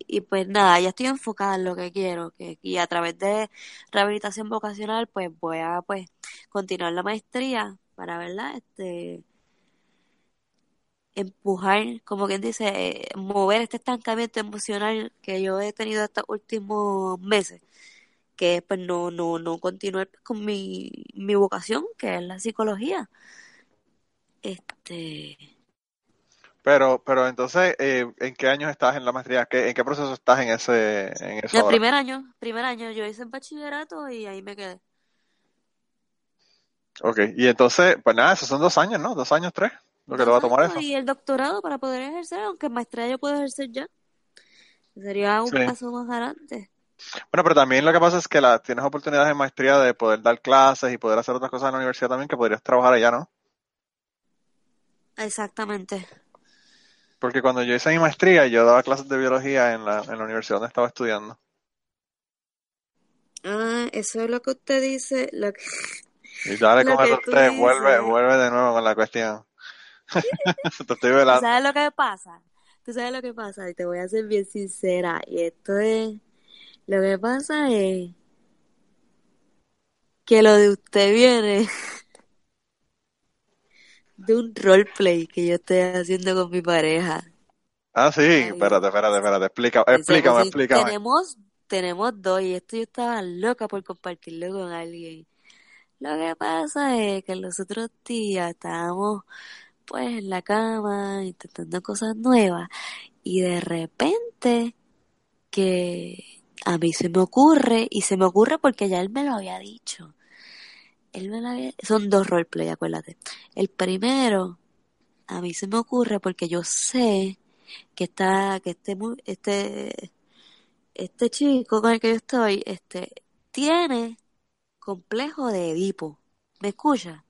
[SPEAKER 4] y pues nada, ya estoy enfocada en lo que quiero que, y a través de rehabilitación vocacional pues voy a pues continuar la maestría para, ¿verdad? Este, empujar, como quien dice, eh, mover este estancamiento emocional que yo he tenido estos últimos meses, que pues no, no, no continuar con mi, mi vocación, que es la psicología. Este
[SPEAKER 3] pero, pero entonces, eh, ¿en qué años estás en la maestría? ¿En qué proceso estás en ese, en
[SPEAKER 4] El primer año, primer año. Yo hice el bachillerato y ahí me quedé.
[SPEAKER 3] Ok, y entonces, pues nada, esos son dos años, ¿no? Dos años, tres, lo que te va a tomar eso.
[SPEAKER 4] Y el doctorado para poder ejercer, aunque maestría yo puedo ejercer ya. Sería un paso más adelante.
[SPEAKER 3] Bueno, pero también lo que pasa es que la, tienes oportunidades en maestría de poder dar clases y poder hacer otras cosas en la universidad también que podrías trabajar allá, ¿no?
[SPEAKER 4] Exactamente.
[SPEAKER 3] Porque cuando yo hice mi maestría, yo daba clases de biología en la, en la universidad donde estaba estudiando.
[SPEAKER 4] Ah, eso es lo que usted dice, lo que,
[SPEAKER 3] y dale con eso usted, vuelve, vuelve de nuevo con la cuestión. te estoy velando.
[SPEAKER 4] ¿Tú sabes lo que pasa? Tú sabes lo que pasa, y te voy a ser bien sincera, y esto es, lo que pasa es que lo de usted viene de un roleplay que yo estoy haciendo con mi pareja.
[SPEAKER 3] Ah, sí, espérate, espérate, espérate, explícame, explícame, explícame.
[SPEAKER 4] Tenemos, tenemos dos, y esto yo estaba loca por compartirlo con alguien. Lo que pasa es que los otros días estábamos pues en la cama intentando cosas nuevas y de repente que a mí se me ocurre, y se me ocurre porque ya él me lo había dicho. Él me lo había... Son dos roleplay, acuérdate. El primero, a mí se me ocurre porque yo sé que está, que este, este, este chico con el que yo estoy, este, tiene complejo de Edipo. ¿Me escucha?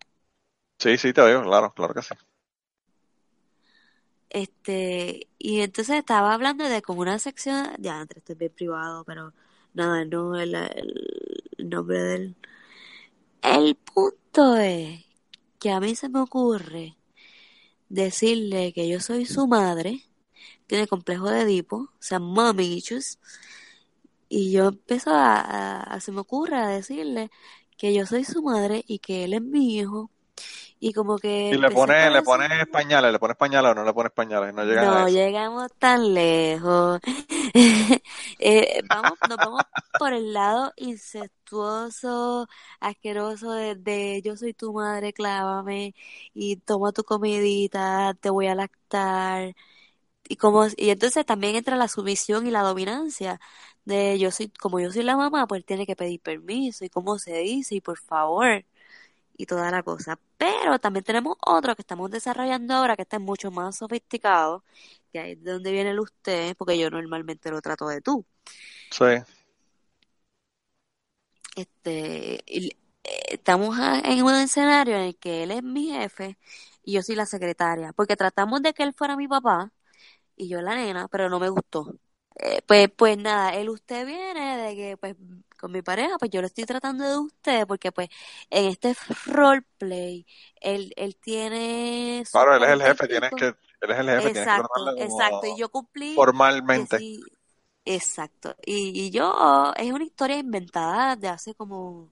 [SPEAKER 3] Sí, sí, te oigo, claro, claro que sí.
[SPEAKER 4] Este, y entonces estaba hablando de como una sección, ya, entre este es bien privado, pero nada, no el, el nombre del... El punto es que a mí se me ocurre decirle que yo soy su madre, tiene complejo de Edipo, o sea, mommy issues, y yo empiezo a, a, se me ocurre a decirle que yo soy su madre y que él es mi hijo y como que
[SPEAKER 3] y le pone le pone pañales le pone pañales o no le pone pañales no
[SPEAKER 4] no llegamos tan lejos. Eh, vamos nos vamos por el lado incestuoso asqueroso de, yo soy tu madre clávame y toma tu comidita te voy a lactar. Y como y entonces también entra la sumisión y la dominancia de yo soy como yo soy la mamá pues tiene que pedir permiso y cómo se dice y por favor y toda la cosa. Pero también tenemos otro que estamos desarrollando ahora que está mucho más sofisticado, que ahí es de donde viene el usted, porque yo normalmente lo trato de tú.
[SPEAKER 3] Sí.
[SPEAKER 4] Este, eh, estamos en un escenario en el que él es mi jefe y yo soy la secretaria, porque tratamos de que él fuera mi papá y yo la nena, pero no me gustó. Eh, pues, pues nada, el usted viene de que pues con mi pareja, pues yo lo estoy tratando de usted porque pues en este roleplay él, él tiene...
[SPEAKER 3] Claro, él es el jefe, tienes que... Él es el jefe,
[SPEAKER 4] exacto, que exacto, y yo cumplí...
[SPEAKER 3] Formalmente.
[SPEAKER 4] exacto, y, y yo, es una historia inventada de hace como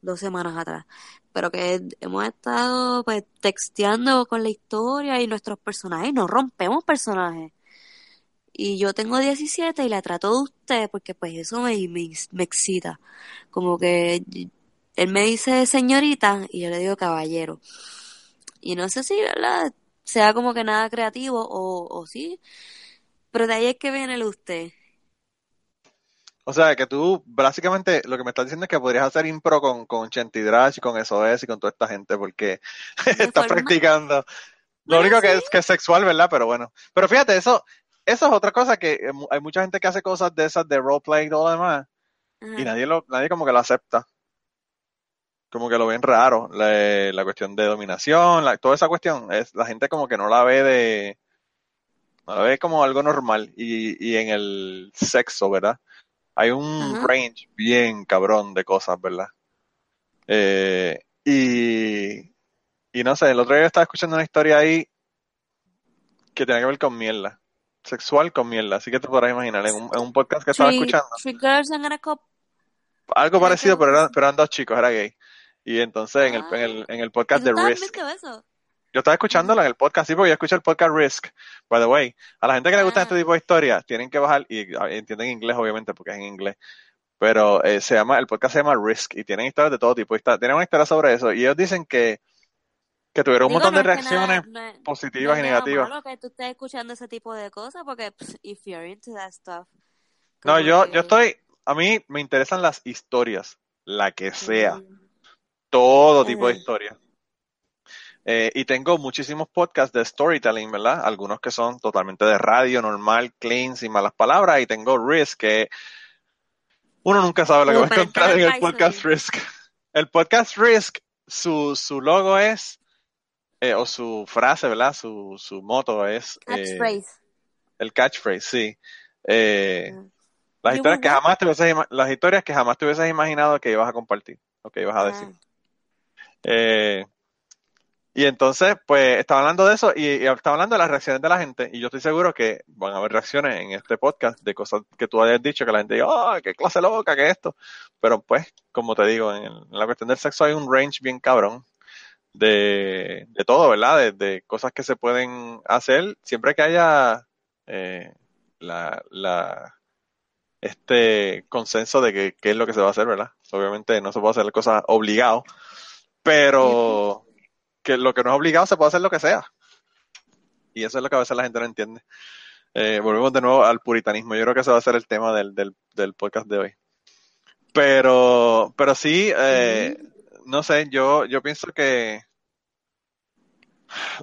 [SPEAKER 4] dos semanas atrás, pero que hemos estado pues texteando con la historia y nuestros personajes, nos rompemos personajes y yo tengo 17 y la trato de usted porque pues eso me, me, excita. Como que él me dice señorita y yo le digo caballero. Y no sé si, ¿verdad? Sea como que nada creativo o, o sí. Pero de ahí es que viene el usted.
[SPEAKER 3] O sea, que tú básicamente lo que me estás diciendo es que podrías hacer impro con, con Chentidrash y con SOS y con toda esta gente porque estás practicando. Lo único que es que es sexual, ¿verdad? Pero bueno. Pero fíjate, eso, eso es otra cosa que eh, hay mucha gente que hace cosas de esas de roleplay y todo lo demás y nadie lo nadie como que lo acepta. Como que lo ven raro la, la cuestión de dominación la, toda esa cuestión es la gente como que no la ve de no la ve como algo normal y, y en el sexo verdad hay un range bien cabrón de cosas verdad eh, y y no sé el otro día estaba escuchando una historia ahí que tiene que ver con mierda sexual con mierda, así que te podrás imaginar, en un, podcast que estaba escuchando. Algo parecido, pero eran, pero eran dos chicos, era gay. Y entonces en, el, en, el, en el podcast de Risk. Yo estaba escuchándolo en el podcast, sí, porque yo escucho el podcast Risk, by the way. A la gente que le gusta este ah. tipo de historias, tienen que bajar, y entienden inglés, obviamente, porque es en inglés. Pero eh, se llama, el podcast se llama Risk, y tienen historias de todo tipo. Y tienen una historia sobre eso. Y ellos dicen que que tuvieron un montón de reacciones positivas y negativas.
[SPEAKER 4] Malo que tú estés escuchando ese tipo de cosas porque if you're into that stuff.
[SPEAKER 3] No, yo, yo estoy, a mí me interesan las historias, la que sea, todo tipo de historias. Eh, y tengo muchísimos podcasts de storytelling, ¿verdad? Algunos que son totalmente de radio, normal, clean, sin malas palabras, y tengo Risk, que uno nunca sabe lo que va a encontrar en el podcast Risk. El podcast Risk, su, su logo es eh, o su frase, ¿verdad? Su, su moto es...
[SPEAKER 4] Catchphrase. Eh,
[SPEAKER 3] el catchphrase, sí. Eh, las, historias que jamás te hubieses, las historias que jamás te hubieses imaginado que ibas a compartir o que ibas a decir. Ah. y entonces, pues, estaba hablando de eso y, y, estaba hablando de las reacciones de la gente. Y yo estoy seguro que van a haber reacciones en este podcast de cosas que tú hayas dicho, que la gente diga, ¡oh, qué clase loca, qué esto! Pero pues, como te digo, en, en la cuestión del sexo hay un range bien cabrón de, de todo, ¿verdad? De, cosas que se pueden hacer siempre que haya eh, la, la, este consenso de que qué es lo que se va a hacer, ¿verdad? Obviamente no se puede hacer cosas obligado, pero que lo que no es obligado se puede hacer lo que sea. Y eso es lo que a veces la gente no entiende. Eh, volvemos de nuevo al puritanismo. Yo creo que ese va a ser el tema del, del, del podcast de hoy. Pero, pero sí, eh, no sé, yo, yo pienso que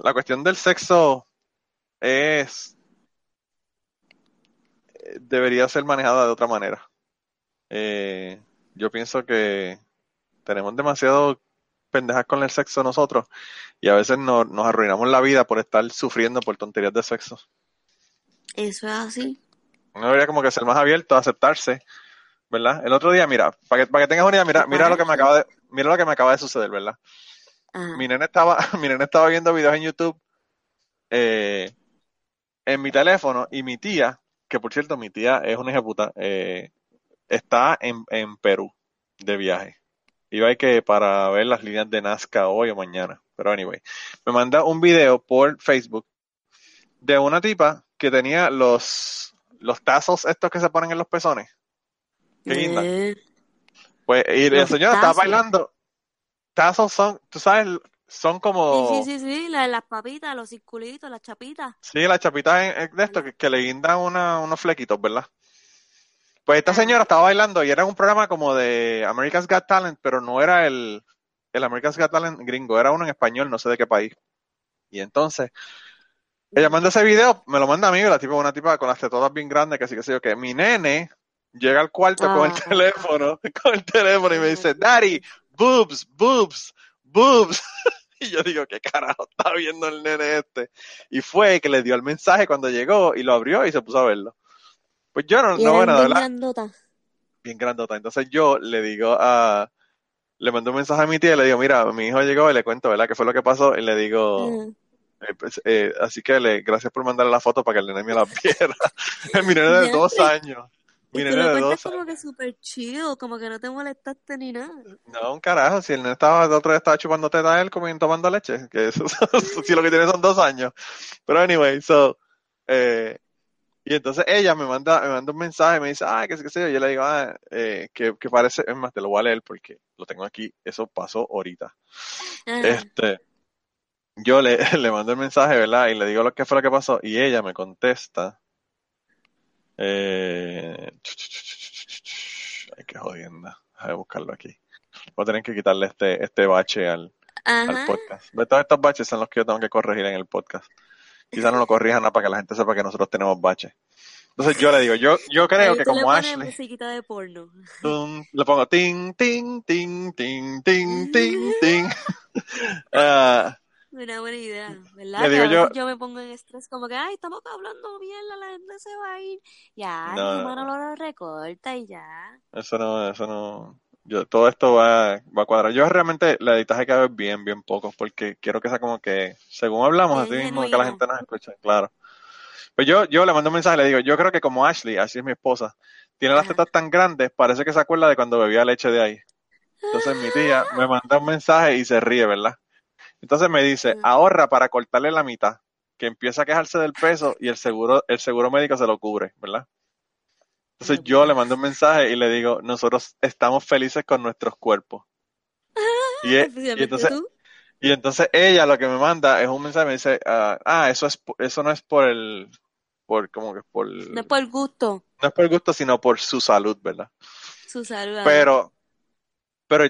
[SPEAKER 3] la cuestión del sexo es debería ser manejada de otra manera. Eh, yo pienso que tenemos demasiado pendejas con el sexo nosotros y a veces nos arruinamos la vida por estar sufriendo por tonterías de sexo.
[SPEAKER 4] Eso es así.
[SPEAKER 3] Uno debería como que ser más abierto a aceptarse, ¿verdad? El otro día, mira, para que, para que tengas una idea, mira, mira lo que me acaba de, mira lo que me acaba de suceder, ¿verdad? Mi nene estaba, mi nene estaba viendo videos en YouTube eh, en mi teléfono y mi tía, que por cierto, mi tía es una hija puta, eh, está en, en Perú de viaje. Iba que para ver las líneas de Nazca hoy o mañana. Pero anyway, me manda un video por Facebook de una tipa que tenía los, los tazos estos que se ponen en los pezones. Qué linda. Eh. Pues, y la señora estaba bailando. Tazos son, tú sabes, son como...
[SPEAKER 4] Sí, sí, sí, las papitas, los circulitos, las chapitas.
[SPEAKER 3] Sí, las chapitas de esto, que, le guindan una, unos flequitos, ¿verdad? Pues esta señora estaba bailando y era un programa como de America's Got Talent, pero no era el, el America's Got Talent gringo, era uno en español, no sé de qué país. Y entonces, ella manda ese video, me lo manda a mí, la tipa, una tipa con las tetotas bien grandes, que así que sé yo, que mi nene llega al cuarto con el ah. teléfono, con el teléfono y me dice, Daddy, boobs, boobs, boobs. y yo digo, ¿qué carajo está viendo el nene este? Y fue que le dio el mensaje cuando llegó y lo abrió y se puso a verlo. Pues yo no, no voy a Bien grandota. Bien grandota. Entonces yo le digo a, le mando un mensaje a mi tía y le digo, mira, mi hijo llegó y le cuento, ¿verdad? ¿Qué fue lo que pasó? Y le digo, mm. eh, pues, eh, así que le, gracias por mandarle la foto para que el nene me la viera. mi nene de dos años.
[SPEAKER 4] Mi nene de dos como que súper chido, como que no te molestaste ni nada.
[SPEAKER 3] No, un carajo, si el nene estaba, el otro día estaba chupando teta a él comiendo, tomando leche, que eso, si lo que tiene son dos años. Pero anyway, so, eh, y entonces ella me manda, me manda un mensaje, me dice, ah, qué sé, qué sé yo. Yo le digo, ah, eh, que, que, parece, es más, te lo voy a leer porque lo tengo aquí, eso pasó ahorita. Este, yo le, le mando el mensaje, ¿verdad? Y le digo lo que fue lo que pasó. Y ella me contesta. Eh, ay, qué jodienda. Déjame buscarlo aquí. Voy a tener que quitarle este, este bache al, al podcast. Todos estos baches son los que yo tengo que corregir en el podcast quizás no lo corrijan para que la gente sepa que nosotros tenemos baches. Entonces yo le digo, yo, yo creo que como Ashley.
[SPEAKER 4] de porno.
[SPEAKER 3] le pongo ting, ting, ting, ting, ting, ting, ting. uh,
[SPEAKER 4] Una buena idea, ¿verdad? Digo yo, yo, me pongo en estrés como que, ay, estamos hablando bien, la gente se va a ir. Ya, no, mi mano lo recorta y ya.
[SPEAKER 3] Eso no, eso no yo, todo esto va, va a cuadrar. Yo realmente la editaje cada vez bien, bien poco, porque quiero que sea como que, según hablamos, así mismo que la gente nos escuche, claro. Pues yo, yo le mando un mensaje, le digo, yo creo que como Ashley, así es mi esposa, tiene las tetas tan grandes, parece que se acuerda de cuando bebía leche de ahí. Entonces mi tía me manda un mensaje y se ríe, ¿verdad? Entonces me dice, ahorra para cortarle la mitad, que empieza a quejarse del peso y el seguro, el seguro médico se lo cubre, ¿verdad? Entonces yo le mando un mensaje y le digo, nosotros estamos felices con nuestros cuerpos. y, e, entonces, y entonces ella lo que me manda es un mensaje, me dice, ah, ah, eso es eso no es por el, por como que por...
[SPEAKER 4] No es por el gusto.
[SPEAKER 3] No es por el gusto, sino por su salud, ¿verdad?
[SPEAKER 4] Su salud.
[SPEAKER 3] Pero, pero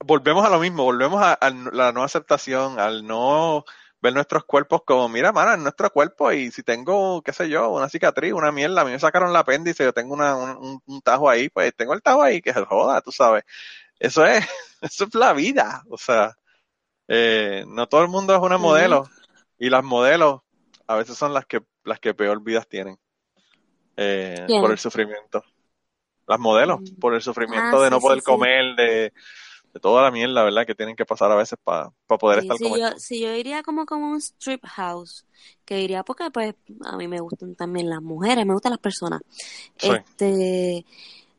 [SPEAKER 3] volvemos a lo mismo, volvemos a la no aceptación, al no ver nuestros cuerpos como, mira, mana, en nuestro cuerpo y si tengo, qué sé yo, una cicatriz, una mierda, a mí me sacaron el apéndice, yo tengo una, un, tajo ahí, pues tengo el tajo ahí, que se joda, tú sabes. Eso es, eso es la vida, o sea, eh, no todo el mundo es una modelo y las modelos a veces son las que, las que peor vidas tienen eh, por el sufrimiento. Las modelos, mm. por el sufrimiento ah, de no poder comer, de de toda la mierda, ¿verdad? Que tienen que pasar a veces para poder estar
[SPEAKER 4] como yo, Si yo iría como como un strip house, que iría porque pues a mí me gustan también las mujeres, me gustan las personas. Este,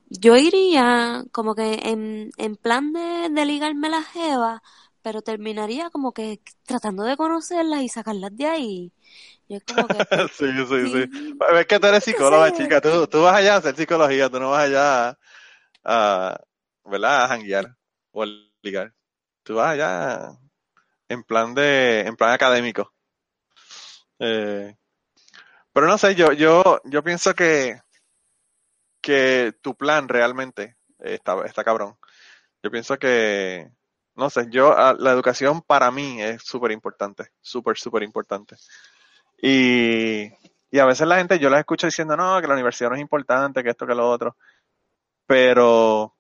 [SPEAKER 4] yo iría como que en, en plan de, de ligarme la jeva, pero terminaría como que tratando de conocerlas y sacarlas de ahí. Yo como que,
[SPEAKER 3] sí, sí, sí. Es que tú eres psicóloga, chica. Tú, tú vas allá a hacer psicología, tú no vas allá a, ¿verdad? A janguear o ligar. Tú vas allá en plan de, en plan académico. Eh, pero no sé, yo, yo, yo pienso que, que tu plan realmente está, está cabrón. Yo pienso que, no sé, yo, la educación para mí es súper importante, súper, súper importante. Y, y a veces la gente, yo la escucho diciendo, no, que la universidad no es importante, que esto, que lo otro. Pero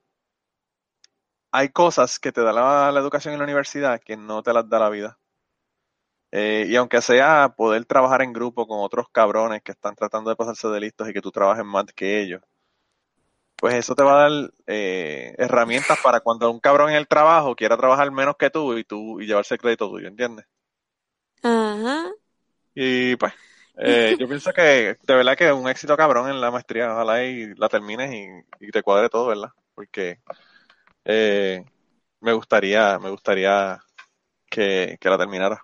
[SPEAKER 3] hay cosas que te da la, la educación en la universidad que no te las da la vida. Eh, y aunque sea poder trabajar en grupo con otros cabrones que están tratando de pasarse de listos y que tú trabajes más que ellos, pues eso te va a dar eh, herramientas para cuando un cabrón en el trabajo quiera trabajar menos que tú y tú y llevarse el crédito tuyo, ¿entiendes?
[SPEAKER 4] Ajá.
[SPEAKER 3] Y pues, eh, yo pienso que de verdad que un éxito cabrón en la maestría, ojalá y la termines y, y te cuadre todo, ¿verdad? Porque eh, me gustaría, me gustaría que, que la terminara.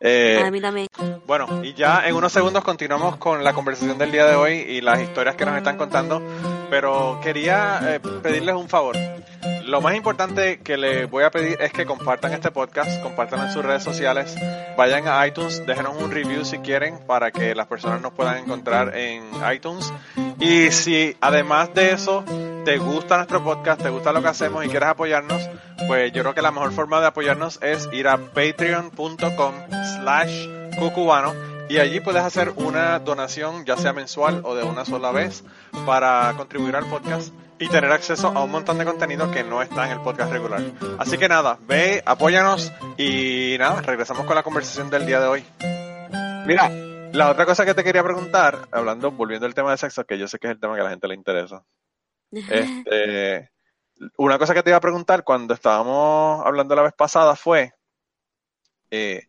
[SPEAKER 3] Eh,
[SPEAKER 4] a mí también.
[SPEAKER 3] Bueno, y ya en unos segundos continuamos con la conversación del día de hoy y las historias que nos están contando, pero quería eh, pedirles un favor. Lo más importante que les voy a pedir es que compartan este podcast, compartan en sus redes sociales, vayan a iTunes, déjenos un review si quieren para que las personas nos puedan encontrar en iTunes. Y si además de eso te gusta nuestro podcast, te gusta lo que hacemos y quieres apoyarnos, pues yo creo que la mejor forma de apoyarnos es ir a patreon.com slash cucubano y allí puedes hacer una donación ya sea mensual o de una sola vez para contribuir al podcast y tener acceso a un montón de contenido que no está en el podcast regular. Así que nada, ve, apóyanos y nada, regresamos con la conversación del día de hoy. Mira, la otra cosa que te quería preguntar, hablando, volviendo al tema de sexo, que yo sé que es el tema que a la gente le interesa. Este, una cosa que te iba a preguntar cuando estábamos hablando la vez pasada fue eh,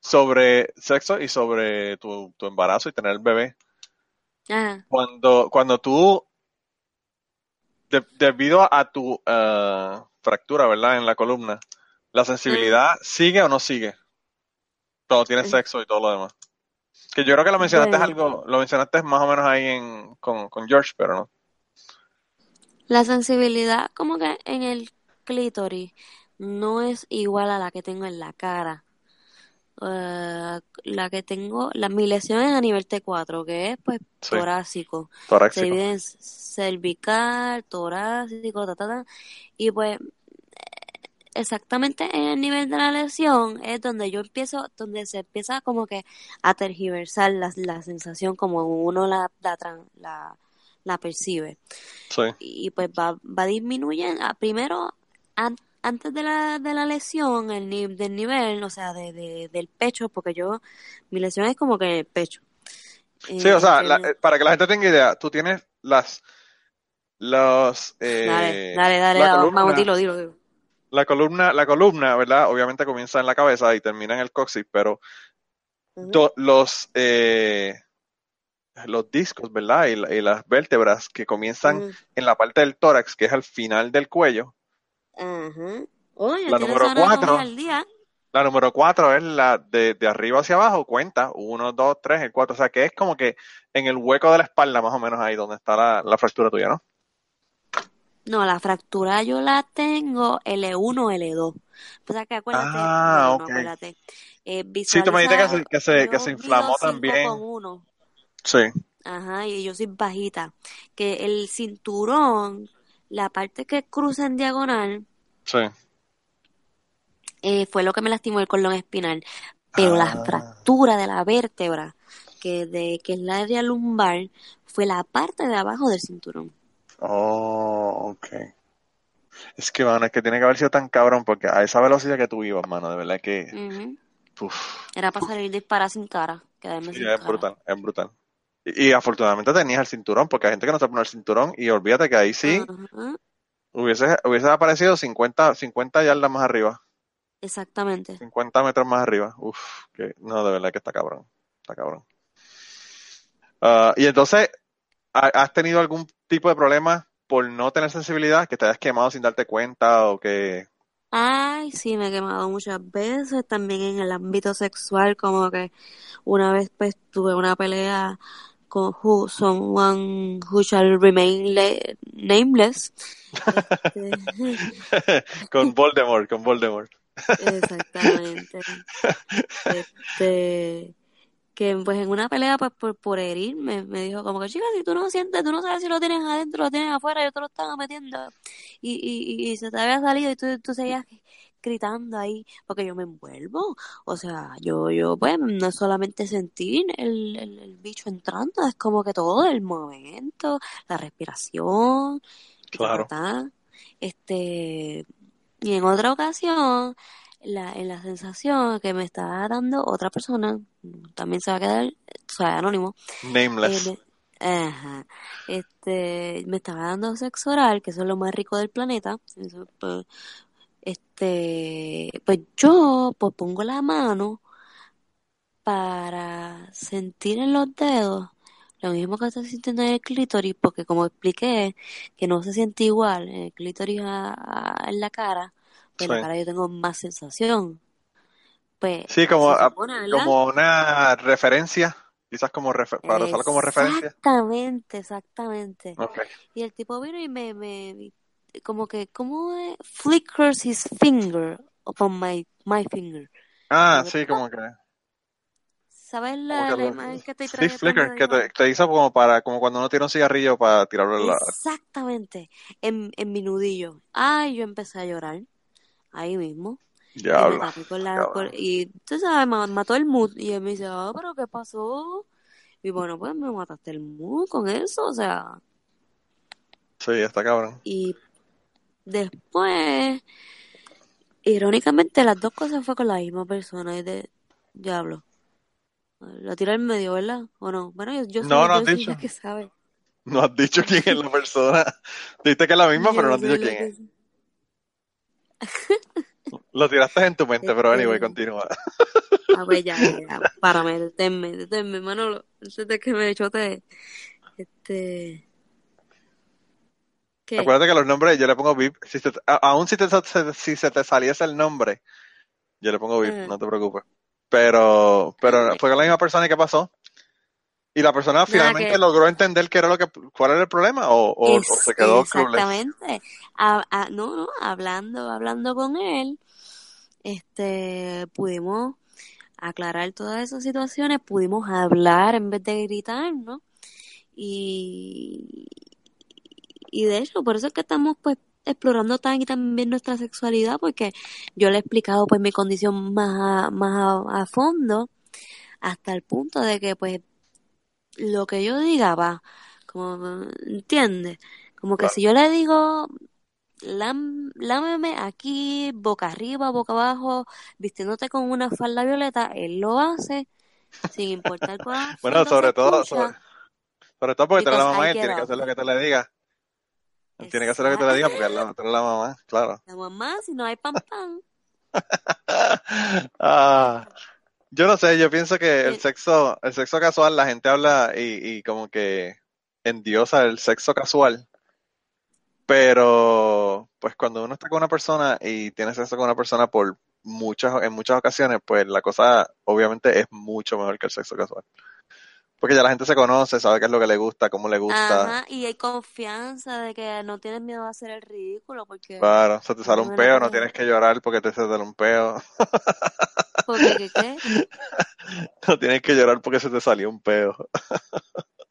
[SPEAKER 3] sobre sexo y sobre tu, tu, embarazo y tener el bebé.
[SPEAKER 4] Ajá.
[SPEAKER 3] Cuando, cuando tú de, debido a tu uh, fractura, ¿verdad? En la columna, ¿la sensibilidad mm. sigue o no sigue? Todo tiene sexo y todo lo demás. Que yo creo que lo mencionaste algo, lo mencionaste más o menos ahí en, con, con George, pero no.
[SPEAKER 4] La sensibilidad como que en el clítoris no es igual a la que tengo en la cara. Uh, la que tengo, la, mi lesión es a nivel T4, que es pues
[SPEAKER 3] Sí.
[SPEAKER 4] torácico.
[SPEAKER 3] Torácico.
[SPEAKER 4] Se divide en cervical, torácico, ta, ta, ta. Y pues exactamente en el nivel de la lesión es donde yo empiezo, donde se empieza como que a tergiversar la, la sensación como uno la, la, la, la percibe.
[SPEAKER 3] Sí.
[SPEAKER 4] Y pues va, va disminuyendo. Ah, Primero, an- antes de la, de la lesión, el del nivel, o sea, de, de- del pecho, porque yo, mi lesión es como que el pecho.
[SPEAKER 3] Sí, o sea,
[SPEAKER 4] Eh,
[SPEAKER 3] la- eh, para que la gente tenga idea, tú tienes las los eh,
[SPEAKER 4] Dale, dale, dale,
[SPEAKER 3] la
[SPEAKER 4] vamos,
[SPEAKER 3] columna,
[SPEAKER 4] vamos, dilo, dilo, dilo.
[SPEAKER 3] la columna, la columna, ¿verdad? Obviamente comienza en la cabeza y termina en el coxis, pero los eh, los discos, ¿verdad? Y, y las vértebras que comienzan
[SPEAKER 4] Ujú.
[SPEAKER 3] en la parte del tórax, que es al final del cuello.
[SPEAKER 4] Ajá.
[SPEAKER 3] La número cuatro,
[SPEAKER 4] al día.
[SPEAKER 3] la número cuatro es la de, de arriba hacia abajo, cuenta, uno, dos, tres, el cuatro, o sea que es como que en el hueco de la espalda, más o menos ahí donde está la, la fractura tuya, ¿no?
[SPEAKER 4] No, la fractura yo la tengo L1, L2. O sea que acuérdate,
[SPEAKER 3] Ah,
[SPEAKER 4] no acuérdate. Eh,
[SPEAKER 3] Sí, tú me dijiste que se, que se, que se inflamó
[SPEAKER 4] 5
[SPEAKER 3] también.
[SPEAKER 4] con 1.
[SPEAKER 3] Sí,
[SPEAKER 4] Ajá, y yo soy bajita. Que el cinturón, la parte que cruza en diagonal,
[SPEAKER 3] sí.
[SPEAKER 4] eh, fue lo que me lastimó el colon espinal. Pero la
[SPEAKER 3] Ah,
[SPEAKER 4] fractura de la vértebra, que, de, que es la área lumbar, fue la parte de abajo del cinturón.
[SPEAKER 3] oh, ok. Es que, mano, es que tiene que haber sido tan cabrón porque a esa velocidad que tú ibas, mano, de verdad que, uf,
[SPEAKER 4] Era para salir disparada sin cara, quedarme
[SPEAKER 3] sí,
[SPEAKER 4] sin
[SPEAKER 3] es
[SPEAKER 4] cara.
[SPEAKER 3] brutal, es brutal. Y, afortunadamente tenías el cinturón, porque hay gente que no se pone el cinturón y olvídate que ahí sí hubiese, hubiese aparecido 50, 50 yardas más arriba,
[SPEAKER 4] exactamente.
[SPEAKER 3] 50 metros más arriba. Uf, que no, de verdad que está cabrón, está cabrón. Ah, y entonces, ¿ha- ¿has tenido algún tipo de problema por no tener sensibilidad, que te hayas quemado sin darte cuenta o que...
[SPEAKER 4] Ay, sí, me he quemado muchas veces, también en el ámbito sexual, como que una vez pues tuve una pelea con who, someone who shall remain le- nameless. Este,
[SPEAKER 3] con Voldemort, con Voldemort.
[SPEAKER 4] exactamente. Este, que pues en una pelea pues por, por herirme me dijo como que chica si tú no sientes tú no sabes si lo tienes adentro lo tienes afuera yo te lo estaba metiendo y, y, y se te había salido y tú, tú seguías gritando ahí porque yo me envuelvo o sea yo yo pues no es solamente sentir el, el, el bicho entrando es como que todo el momento la respiración
[SPEAKER 3] Claro.
[SPEAKER 4] este y en otra ocasión la, en la sensación que me estaba dando otra persona, también se va a quedar, o sea, anónimo,
[SPEAKER 3] Nameless.
[SPEAKER 4] eh, ajá, este, me estaba dando sexo oral, que eso es lo más rico del planeta, eso, pues, este, pues yo, pues pongo la mano para sentir en los dedos lo mismo que estoy sintiendo en el clítoris, porque como expliqué, que no se siente igual en el clítoris a- a- en la cara, pues en la
[SPEAKER 3] Sí.
[SPEAKER 4] cara yo tengo más sensación. Pues
[SPEAKER 3] Sí, como, como una referencia, quizás como refer- para usarlo como referencia.
[SPEAKER 4] Exactamente, exactamente. Y el tipo vino y me, me como que, ¿cómo es? Flickers his finger upon my, my finger.
[SPEAKER 3] Ah, sí, como que,
[SPEAKER 4] ¿Sabes la,
[SPEAKER 3] que lo-
[SPEAKER 4] imagen que estoy
[SPEAKER 3] sí,
[SPEAKER 4] trayendo
[SPEAKER 3] flicker, que te, te hizo como para, como cuando uno tiene un cigarrillo para tirarlo en la,
[SPEAKER 4] Exactamente, en, en mi nudillo. Ay, yo empecé a llorar, ahí mismo. Y me
[SPEAKER 3] diablo,
[SPEAKER 4] tapé con la,
[SPEAKER 3] cabrón.
[SPEAKER 4] con- y tú sabes, ma- mató el mood. Y él me dice, ah, pero ¿qué pasó? Y bueno, pues me mataste el mood con eso, o sea.
[SPEAKER 3] Sí, está cabrón.
[SPEAKER 4] Y después, irónicamente, las dos cosas fue con la misma persona. Y de, diablo. La tira en medio, ¿verdad? ¿O no? Bueno, yo, yo
[SPEAKER 3] No,
[SPEAKER 4] soy,
[SPEAKER 3] no has dicho.
[SPEAKER 4] que sabe.
[SPEAKER 3] No has dicho quién es la persona. Dijiste que es la misma, pero no has dicho quién es. Lo tiraste en tu mente, pero anyway,
[SPEAKER 4] Este,
[SPEAKER 3] continúa.
[SPEAKER 4] ah, pues ya, párame, deténme, deténme, Manolo, antes de que me chote, este, ¿qué?
[SPEAKER 3] Acuérdate que los nombres yo le pongo VIP. Si te- aún si, te, si se te saliese el nombre, yo le pongo VIP, no te preocupes. Pero, pero
[SPEAKER 4] Ah,
[SPEAKER 3] fue con la misma persona y qué pasó. Y la persona
[SPEAKER 4] Nada
[SPEAKER 3] finalmente
[SPEAKER 4] que,
[SPEAKER 3] logró entender qué era lo que, cuál era el problema o, o, o
[SPEAKER 4] es,
[SPEAKER 3] se quedó
[SPEAKER 4] exactamente, a, a- no, no, hablando, hablando con él, este, pudimos aclarar todas esas situaciones, pudimos hablar en vez de gritar, ¿no? Y, y de hecho, por eso es que estamos pues explorando tan y tan bien nuestra sexualidad, porque yo le he explicado pues mi condición más a, más a, a fondo, hasta el punto de que pues lo que yo diga va, como, ¿entiendes? Como que
[SPEAKER 3] Claro.
[SPEAKER 4] si yo le digo, lámeme aquí, boca arriba, boca abajo, vistiéndote con una falda violeta, él lo hace, sin importar cuán
[SPEAKER 3] Bueno, sobre todo, sobre, sobre todo porque eres la mamá
[SPEAKER 4] get
[SPEAKER 3] tiene que hacer lo que te le diga. Tiene que hacer lo que te le diga porque él la- eres la mamá, claro.
[SPEAKER 4] La mamá, si no hay pan pan.
[SPEAKER 3] Ah, yo no sé, yo pienso que el sexo, el sexo casual, la gente habla y, y como que endiosa el sexo casual, pero pues cuando uno está con una persona y tiene sexo con una persona por muchas, en muchas ocasiones, pues la cosa obviamente es mucho mejor que el sexo casual. Porque ya la gente se conoce, sabe qué es lo que le gusta, cómo le gusta.
[SPEAKER 4] Ajá, y hay confianza de que no tienes miedo a hacer el ridículo, porque
[SPEAKER 3] Claro, se te sale
[SPEAKER 4] no
[SPEAKER 3] un peo, no tienes que llorar porque te sale un peo.
[SPEAKER 4] Porque, ¿qué, qué?
[SPEAKER 3] No tienes que llorar porque se te salió un peo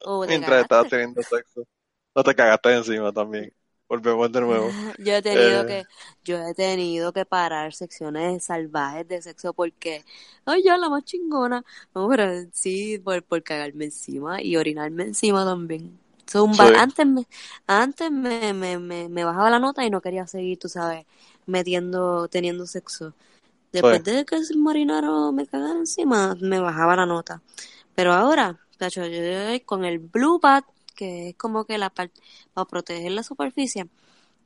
[SPEAKER 4] O te
[SPEAKER 3] mientras estabas teniendo sexo. No te cagaste encima también. Volvemos de nuevo.
[SPEAKER 4] Yo he tenido
[SPEAKER 3] Eh,
[SPEAKER 4] que, yo he tenido que parar secciones salvajes de sexo porque, ay, ya la más chingona. No, pero sí, por, por cagarme encima y orinarme encima también. So, un ba-
[SPEAKER 3] sí,
[SPEAKER 4] antes me, antes me, me, me, me bajaba la nota y no quería seguir, tú sabes, metiendo, teniendo sexo.
[SPEAKER 3] sí.
[SPEAKER 4] Después de que se marinaron, me cagaron encima, me bajaba la nota. Pero ahora, cacho, yo con el Blue Pad, que es como que la parte, para proteger la superficie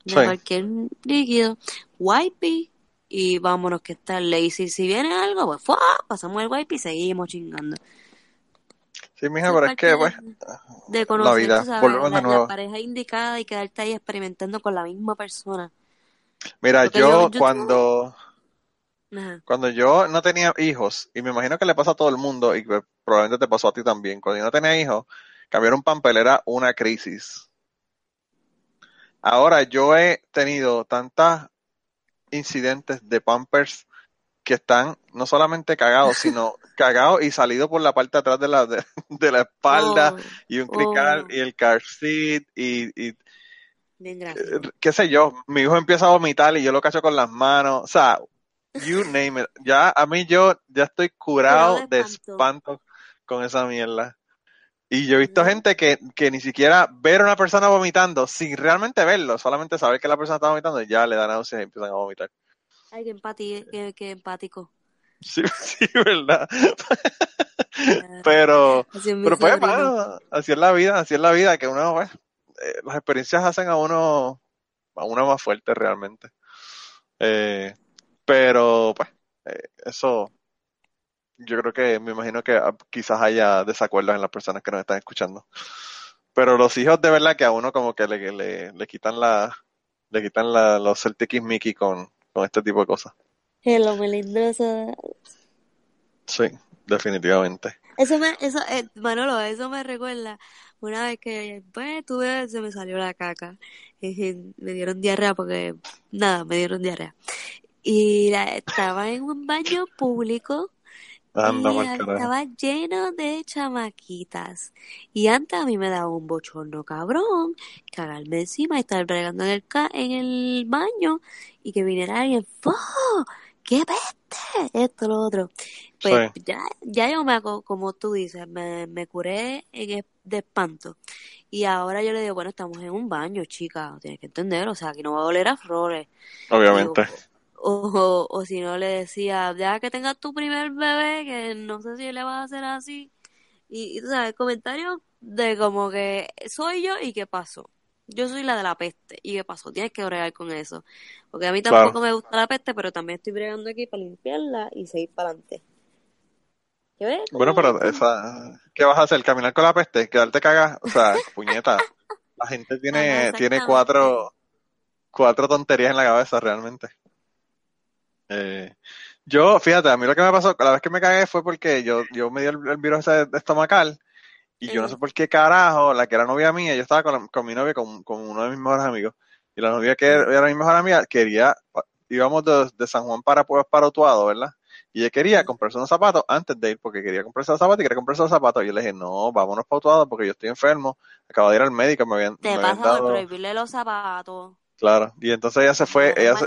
[SPEAKER 4] de
[SPEAKER 3] Sí.
[SPEAKER 4] cualquier líquido, wipey, y vámonos que está lazy. Si viene algo, pues ¡fua! pasamos el wipe y seguimos chingando.
[SPEAKER 3] Sí, mija, pero es que, pues,
[SPEAKER 4] de, de
[SPEAKER 3] la vida.
[SPEAKER 4] sabes,
[SPEAKER 3] Volvemos de
[SPEAKER 4] la, la
[SPEAKER 3] nuevo.
[SPEAKER 4] pareja indicada y quedarte ahí experimentando con la misma persona.
[SPEAKER 3] Mira,
[SPEAKER 4] yo,
[SPEAKER 3] yo cuando,
[SPEAKER 4] ajá,
[SPEAKER 3] cuando yo no tenía hijos, y me imagino que le pasa a todo el mundo, y probablemente te pasó a ti también, cuando yo no tenía hijos, cambiar un pampel era una crisis. Ahora yo he tenido tantos incidentes de pampers que están no solamente cagados, sino cagado y salido por la parte de atrás de la, de, la espalda
[SPEAKER 4] Oh,
[SPEAKER 3] y un crical
[SPEAKER 4] oh.
[SPEAKER 3] y el car seat y, y
[SPEAKER 4] Bien,
[SPEAKER 3] eh, qué sé yo, mi hijo empieza a vomitar y yo lo cacho con las manos, o sea, you name it. Ya a mí yo ya estoy curado
[SPEAKER 4] de espanto
[SPEAKER 3] con esa mierda. Y yo he visto gente que, que ni siquiera ver a una persona vomitando sin realmente verlo, solamente saber que la persona está vomitando y ya le da náuseas y empiezan a vomitar.
[SPEAKER 4] Ay, qué, empati- qué, qué empático.
[SPEAKER 3] Sí, sí, verdad. Pero, pero pues, mano, así es la vida, así es la vida, que uno, pues, eh, las experiencias hacen a uno, a uno más fuerte realmente. Eh, pero, pues, eh, eso, yo creo que, me imagino que ah, quizás haya desacuerdos en las personas que nos están escuchando. Pero los hijos de verdad que a uno como que le, le, le quitan la, le quitan la, los Mickey con, con este tipo de cosas.
[SPEAKER 4] Hello, melindroso.
[SPEAKER 3] Sí, definitivamente.
[SPEAKER 4] Eso me, eso, eh, Manolo, eso me recuerda una vez que, pues, tuve, se me salió la caca. Y me dieron diarrea porque, nada, me dieron diarrea. Y la- estaba en un baño público
[SPEAKER 3] Anda,
[SPEAKER 4] y estaba lleno de chamaquitas. Y antes a mí me daba un bochorno cabrón, cagarme encima y estar bregando en el, ca en el baño y que viniera alguien, ¡Fo! ¡Qué peste! Esto, lo otro. Pues
[SPEAKER 3] Sí.
[SPEAKER 4] ya, ya yo me hago, como tú dices, me, me curé en de espanto. Y ahora yo le digo, bueno, estamos en un baño, chica, tienes que entender, o sea, aquí no va a oler a flores.
[SPEAKER 3] Obviamente.
[SPEAKER 4] O, o si no le decía, deja que tengas tu primer bebé, que no sé si le vas a hacer así. Y, y tú sabes, comentarios de como que soy yo y qué pasó. Yo soy la de la peste. ¿Y qué pasó? Tienes que bregar con eso. Porque a mí
[SPEAKER 3] Claro.
[SPEAKER 4] tampoco me gusta la peste, pero también estoy bregando aquí para limpiarla y seguir para adelante. ¿Qué ves?
[SPEAKER 3] Bueno, pero esa, ¿qué vas a hacer? ¿Caminar con la peste? ¿Quedarte cagada? O sea, puñeta. La gente
[SPEAKER 4] Ajá,
[SPEAKER 3] tiene, tiene cuatro, cuatro tonterías en la cabeza realmente. Eh, yo, fíjate, a mí lo que me pasó, la vez que me cagué fue porque yo, yo me dio el, el virus ese estomacal y yo no sé por qué carajo, la que era novia mía, yo estaba con, la- con mi novia, con, con uno de mis mejores amigos, y la novia que era mi mejor amiga quería, íbamos de, de San Juan para, pues, para Utuado, ¿verdad? Y ella quería comprarse unos zapatos antes de ir, porque quería comprarse los zapatos y quería comprarse los zapatos. Y yo le dije, no, vámonos para Utuado porque yo estoy enfermo, acabo de ir al médico, me habían, me
[SPEAKER 4] Te
[SPEAKER 3] habían
[SPEAKER 4] pasa por prohibirle los zapatos.
[SPEAKER 3] claro. Y entonces ella se fue, ella se.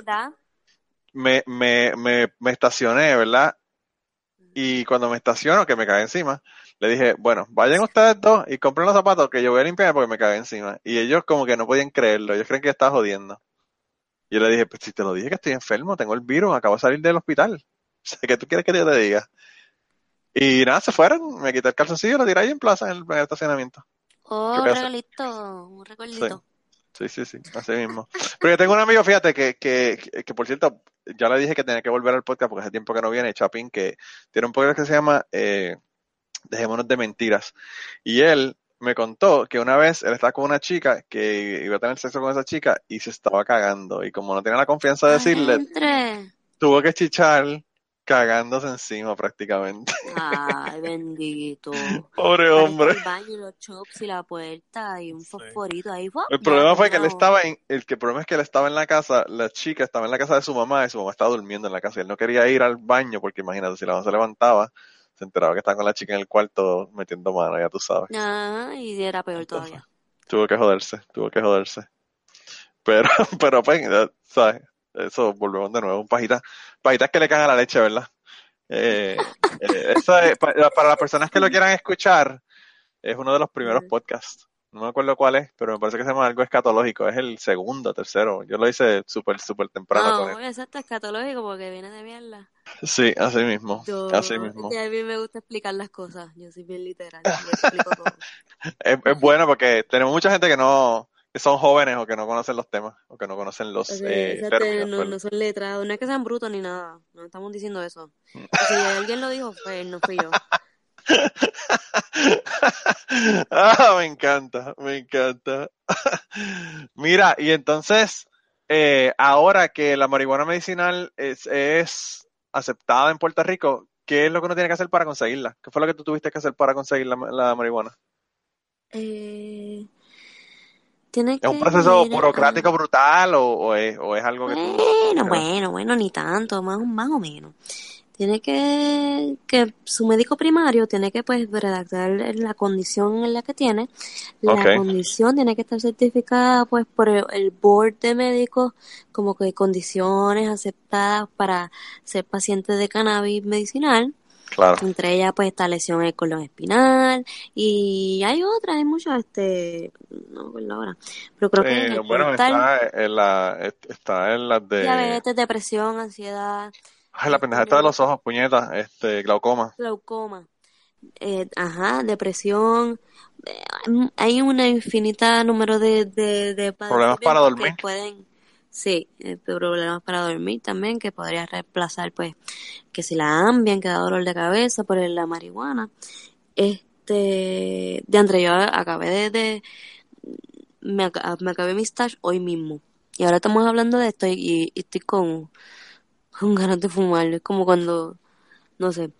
[SPEAKER 3] Me, me, me, me estacioné, ¿verdad? Y cuando me estaciono, que me cae encima, le dije, bueno, vayan ustedes dos y compren los zapatos que yo voy a limpiar porque me cagué encima. Y ellos como que no podían creerlo, ellos creen que estaba jodiendo. Y yo le dije, pues si te lo dije que estoy enfermo, tengo el virus, acabo de salir del hospital. O sea, ¿qué tú quieres que yo te diga? Y nada, se fueron, me quité el calzoncillo y lo tiré ahí en plaza, en el, en el estacionamiento.
[SPEAKER 4] Oh,
[SPEAKER 3] ¿Qué
[SPEAKER 4] un regalito, un
[SPEAKER 3] Sí,
[SPEAKER 4] recuerdito.
[SPEAKER 3] sí, sí, sí, así mismo. Pero yo tengo un amigo, fíjate, que, que, que, que, por cierto, ya le dije que tenía que volver al podcast porque hace tiempo que no viene, Chapín, que tiene un podcast que se llama eh, Dejémonos de Mentiras. Y él me contó que una vez él estaba con una chica que iba a tener sexo con esa chica y se estaba cagando. Y como no tenía la confianza de decirle,
[SPEAKER 4] Entre.
[SPEAKER 3] tuvo que chichar cagándose encima prácticamente.
[SPEAKER 4] Ay, bendito.
[SPEAKER 3] Pobre hombre.
[SPEAKER 4] el baño y los chops y la puerta y un
[SPEAKER 3] Sí.
[SPEAKER 4] fosforito ahí. ¡fua!
[SPEAKER 3] El
[SPEAKER 4] Ya
[SPEAKER 3] problema fue que él estaba en, el que problema es que él estaba en la casa, la chica estaba en la casa de su mamá y su mamá estaba durmiendo en la casa y él no quería ir al baño porque imagínate, si la mamá se levantaba, se enteraba que estaba con la chica en el cuarto metiendo mano, ya tú sabes.
[SPEAKER 4] Ah, y era peor
[SPEAKER 3] Entonces,
[SPEAKER 4] todavía.
[SPEAKER 3] tuvo que joderse, tuvo que joderse. Pero, pero pues, sabes, eso volvemos de nuevo, un pajita, pajitas que le caen a la leche, ¿verdad? Eh, eh, eso es- pa- para las personas que lo quieran escuchar, es uno de los primeros podcasts. No me acuerdo cuál es, pero me parece que se llama algo escatológico. Es el segundo, tercero. Yo lo hice súper, súper temprano con
[SPEAKER 4] No, exacto, escatológico porque viene de mierda.
[SPEAKER 3] Sí, así mismo.
[SPEAKER 4] Yo,
[SPEAKER 3] Así mismo.
[SPEAKER 4] a mí me gusta explicar las cosas. Yo soy bien literal. Yo explico todo.
[SPEAKER 3] Es, es bueno porque tenemos mucha gente que no, que son jóvenes o que no conocen los temas o que no conocen los
[SPEAKER 4] O sea,
[SPEAKER 3] eh,
[SPEAKER 4] exacto,
[SPEAKER 3] términos.
[SPEAKER 4] no, son letrados, no es que sean brutos ni nada, no estamos diciendo eso.
[SPEAKER 3] Mm.
[SPEAKER 4] Si alguien lo dijo, fue él, no fui yo.
[SPEAKER 3] ah, me encanta, me encanta. Mira, y entonces, eh, ahora que la marihuana medicinal es, es aceptada en Puerto Rico, ¿qué es lo que uno tiene que hacer para conseguirla? ¿Qué fue lo que tú tuviste que hacer para conseguir la, la marihuana?
[SPEAKER 4] Eh,
[SPEAKER 3] ¿Es un proceso burocrático
[SPEAKER 4] a-
[SPEAKER 3] brutal o, o es, o es algo que tú...
[SPEAKER 4] Bueno, bueno, bueno, ni tanto, más, más o menos. tiene que, que su médico primario tiene que pues redactar la condición en la que tiene. La condición tiene que estar certificada pues por el, board de médicos como que condiciones aceptadas para ser paciente de cannabis medicinal.
[SPEAKER 3] Claro.
[SPEAKER 4] Entre ellas pues está lesión el colon espinal y hay otras, hay muchas, este, no recuerdo ahora, pero creo que
[SPEAKER 3] eh, bueno, está en, la, está en las de
[SPEAKER 4] diabetes, depresión, ansiedad,
[SPEAKER 3] Ay, la pendeja está de los ojos, puñetas, este, glaucoma.
[SPEAKER 4] Glaucoma. Eh, ajá, depresión. Eh, hay una infinita número de, de,
[SPEAKER 3] problemas para dormir.
[SPEAKER 4] Pueden, sí, eh, problemas para dormir también, que podría reemplazar, pues, que si la ambien, que da dolor de cabeza por la marihuana. Este, de entre yo acabé de, de me, me, acabé mi stage hoy mismo. Y ahora estamos hablando de esto y estoy con con ganas de fumar. Es como cuando, no sé,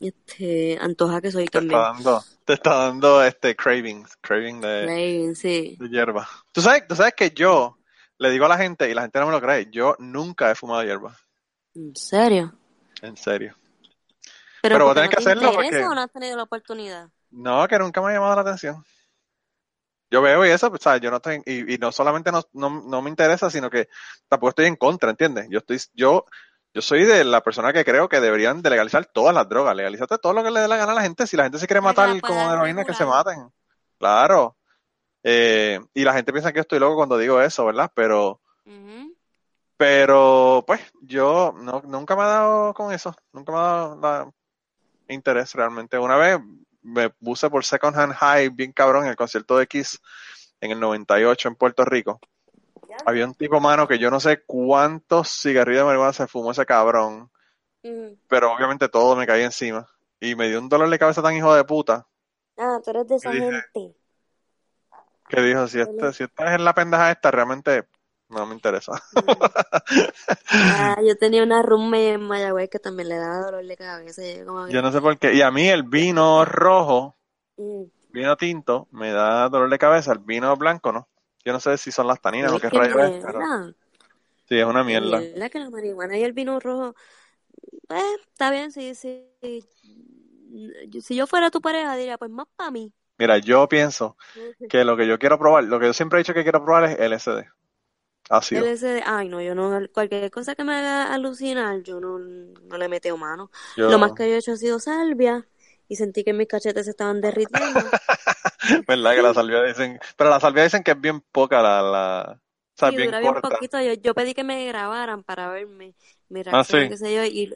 [SPEAKER 4] este, antoja que soy
[SPEAKER 3] te
[SPEAKER 4] también.
[SPEAKER 3] Está dando, te está dando este cravings, craving de,
[SPEAKER 4] craving, sí.
[SPEAKER 3] de hierba. ¿Tú sabes, tú sabes que yo le digo a la gente, y la gente no me lo cree, yo nunca he fumado hierba.
[SPEAKER 4] ¿En serio?
[SPEAKER 3] En serio. Pero, Pero vos tenés que hacerlo porque...
[SPEAKER 4] o no has tenido la oportunidad?
[SPEAKER 3] No, que nunca me ha llamado la atención. Yo veo y eso, pues, ¿sabes? yo no tengo, y, y no solamente no, no, no, me interesa, sino que tampoco estoy en contra, ¿entiendes? Yo estoy, yo, yo soy de la persona que creo que deberían de legalizar todas las drogas, legalizarte todo lo que le dé la gana a la gente, si la gente se quiere matar como heroína, que se maten. Claro. Eh, y la gente piensa que yo estoy loco cuando digo eso, ¿verdad? Pero, pero, pues, yo no, nunca me he dado con eso, nunca me ha dado la interés realmente. Una vez me puse por Second Hand High bien cabrón en el concierto de Kiss en el 98 en Puerto Rico. Había un tipo, mano, que yo no sé cuántos cigarrillos de marihuana se fumó ese cabrón. Pero obviamente todo me caía encima. Y me dio un dolor de cabeza tan hijo de puta.
[SPEAKER 4] Ah, tú eres de esa gente.
[SPEAKER 3] Que dijo, si, este, si estás en la pendeja esta, realmente no me interesa.
[SPEAKER 4] ah, yo tenía una roommate en Mayagüez que también le daba dolor de cabeza.
[SPEAKER 3] Yo no sé por qué. Y a mí el vino rojo, mm. vino tinto, me da dolor de cabeza. El vino blanco, ¿no? Yo no sé si son las taninas o qué rayos es. Sí, es una mierda.
[SPEAKER 4] La que la marihuana y el vino rojo, pues, está bien, sí, sí. Si yo fuera tu pareja, diría, pues más para mí.
[SPEAKER 3] Mira, yo pienso que lo que yo quiero probar, lo que yo siempre he dicho que quiero probar es LSD. Ácido.
[SPEAKER 4] LSD, ay no, yo no, cualquier cosa que me haga alucinar, yo no, no le meteo mano. Lo más que yo he hecho ha sido salvia y sentí que mis cachetes se estaban derritiendo.
[SPEAKER 3] ¿Verdad que la salvia dicen? Pero la salvia dicen que es bien poca la... la... O sea, bien, corta.
[SPEAKER 4] poquito. Yo, yo, pedí que me grabaran para verme mi ah, qué sé yo, y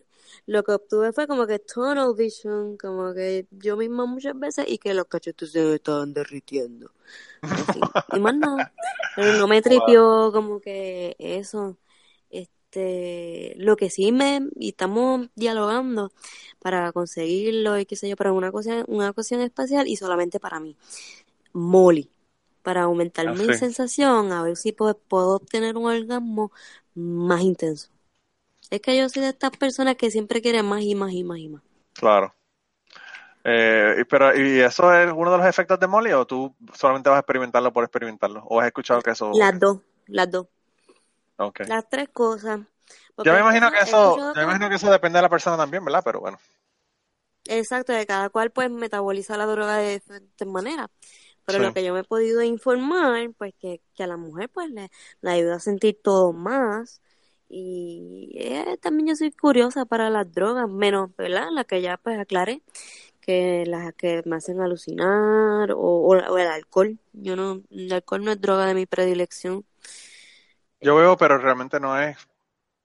[SPEAKER 4] lo que obtuve fue como que tunnel vision, como que yo misma muchas veces y que los cachetes se estaban derritiendo. y más nada. Pero no me tripió como que eso. Este, lo que sí me, y estamos dialogando para conseguirlo y qué sé yo, para una cosa, una ocasión espacial y solamente para mí. Molly. Para aumentar ah, mi sensación, a ver si puedo, puedo obtener un orgasmo más intenso. Es que yo soy de estas personas que siempre quieren más y más y más y más.
[SPEAKER 3] Claro. Eh, pero, ¿Y eso es uno de los efectos de Molly o tú solamente vas a experimentarlo por experimentarlo? ¿O has escuchado que eso...?
[SPEAKER 4] Las dos, las dos.
[SPEAKER 3] Okay.
[SPEAKER 4] Las tres cosas.
[SPEAKER 3] yo me imagino que eso, yo me imagino que eso depende de la persona también, ¿verdad? Pero bueno.
[SPEAKER 4] Exacto, de cada cual pues metaboliza la droga de diferentes maneras. Pero lo que yo me he podido informar, pues que, que a la mujer pues le, le ayuda a sentir todo más y eh, también yo soy curiosa para las drogas, menos, ¿verdad? La que ya pues aclaré, que las que me hacen alucinar o, o, el alcohol. Yo no, el alcohol no es droga de mi predilección.
[SPEAKER 3] Yo bebo, pero realmente no es,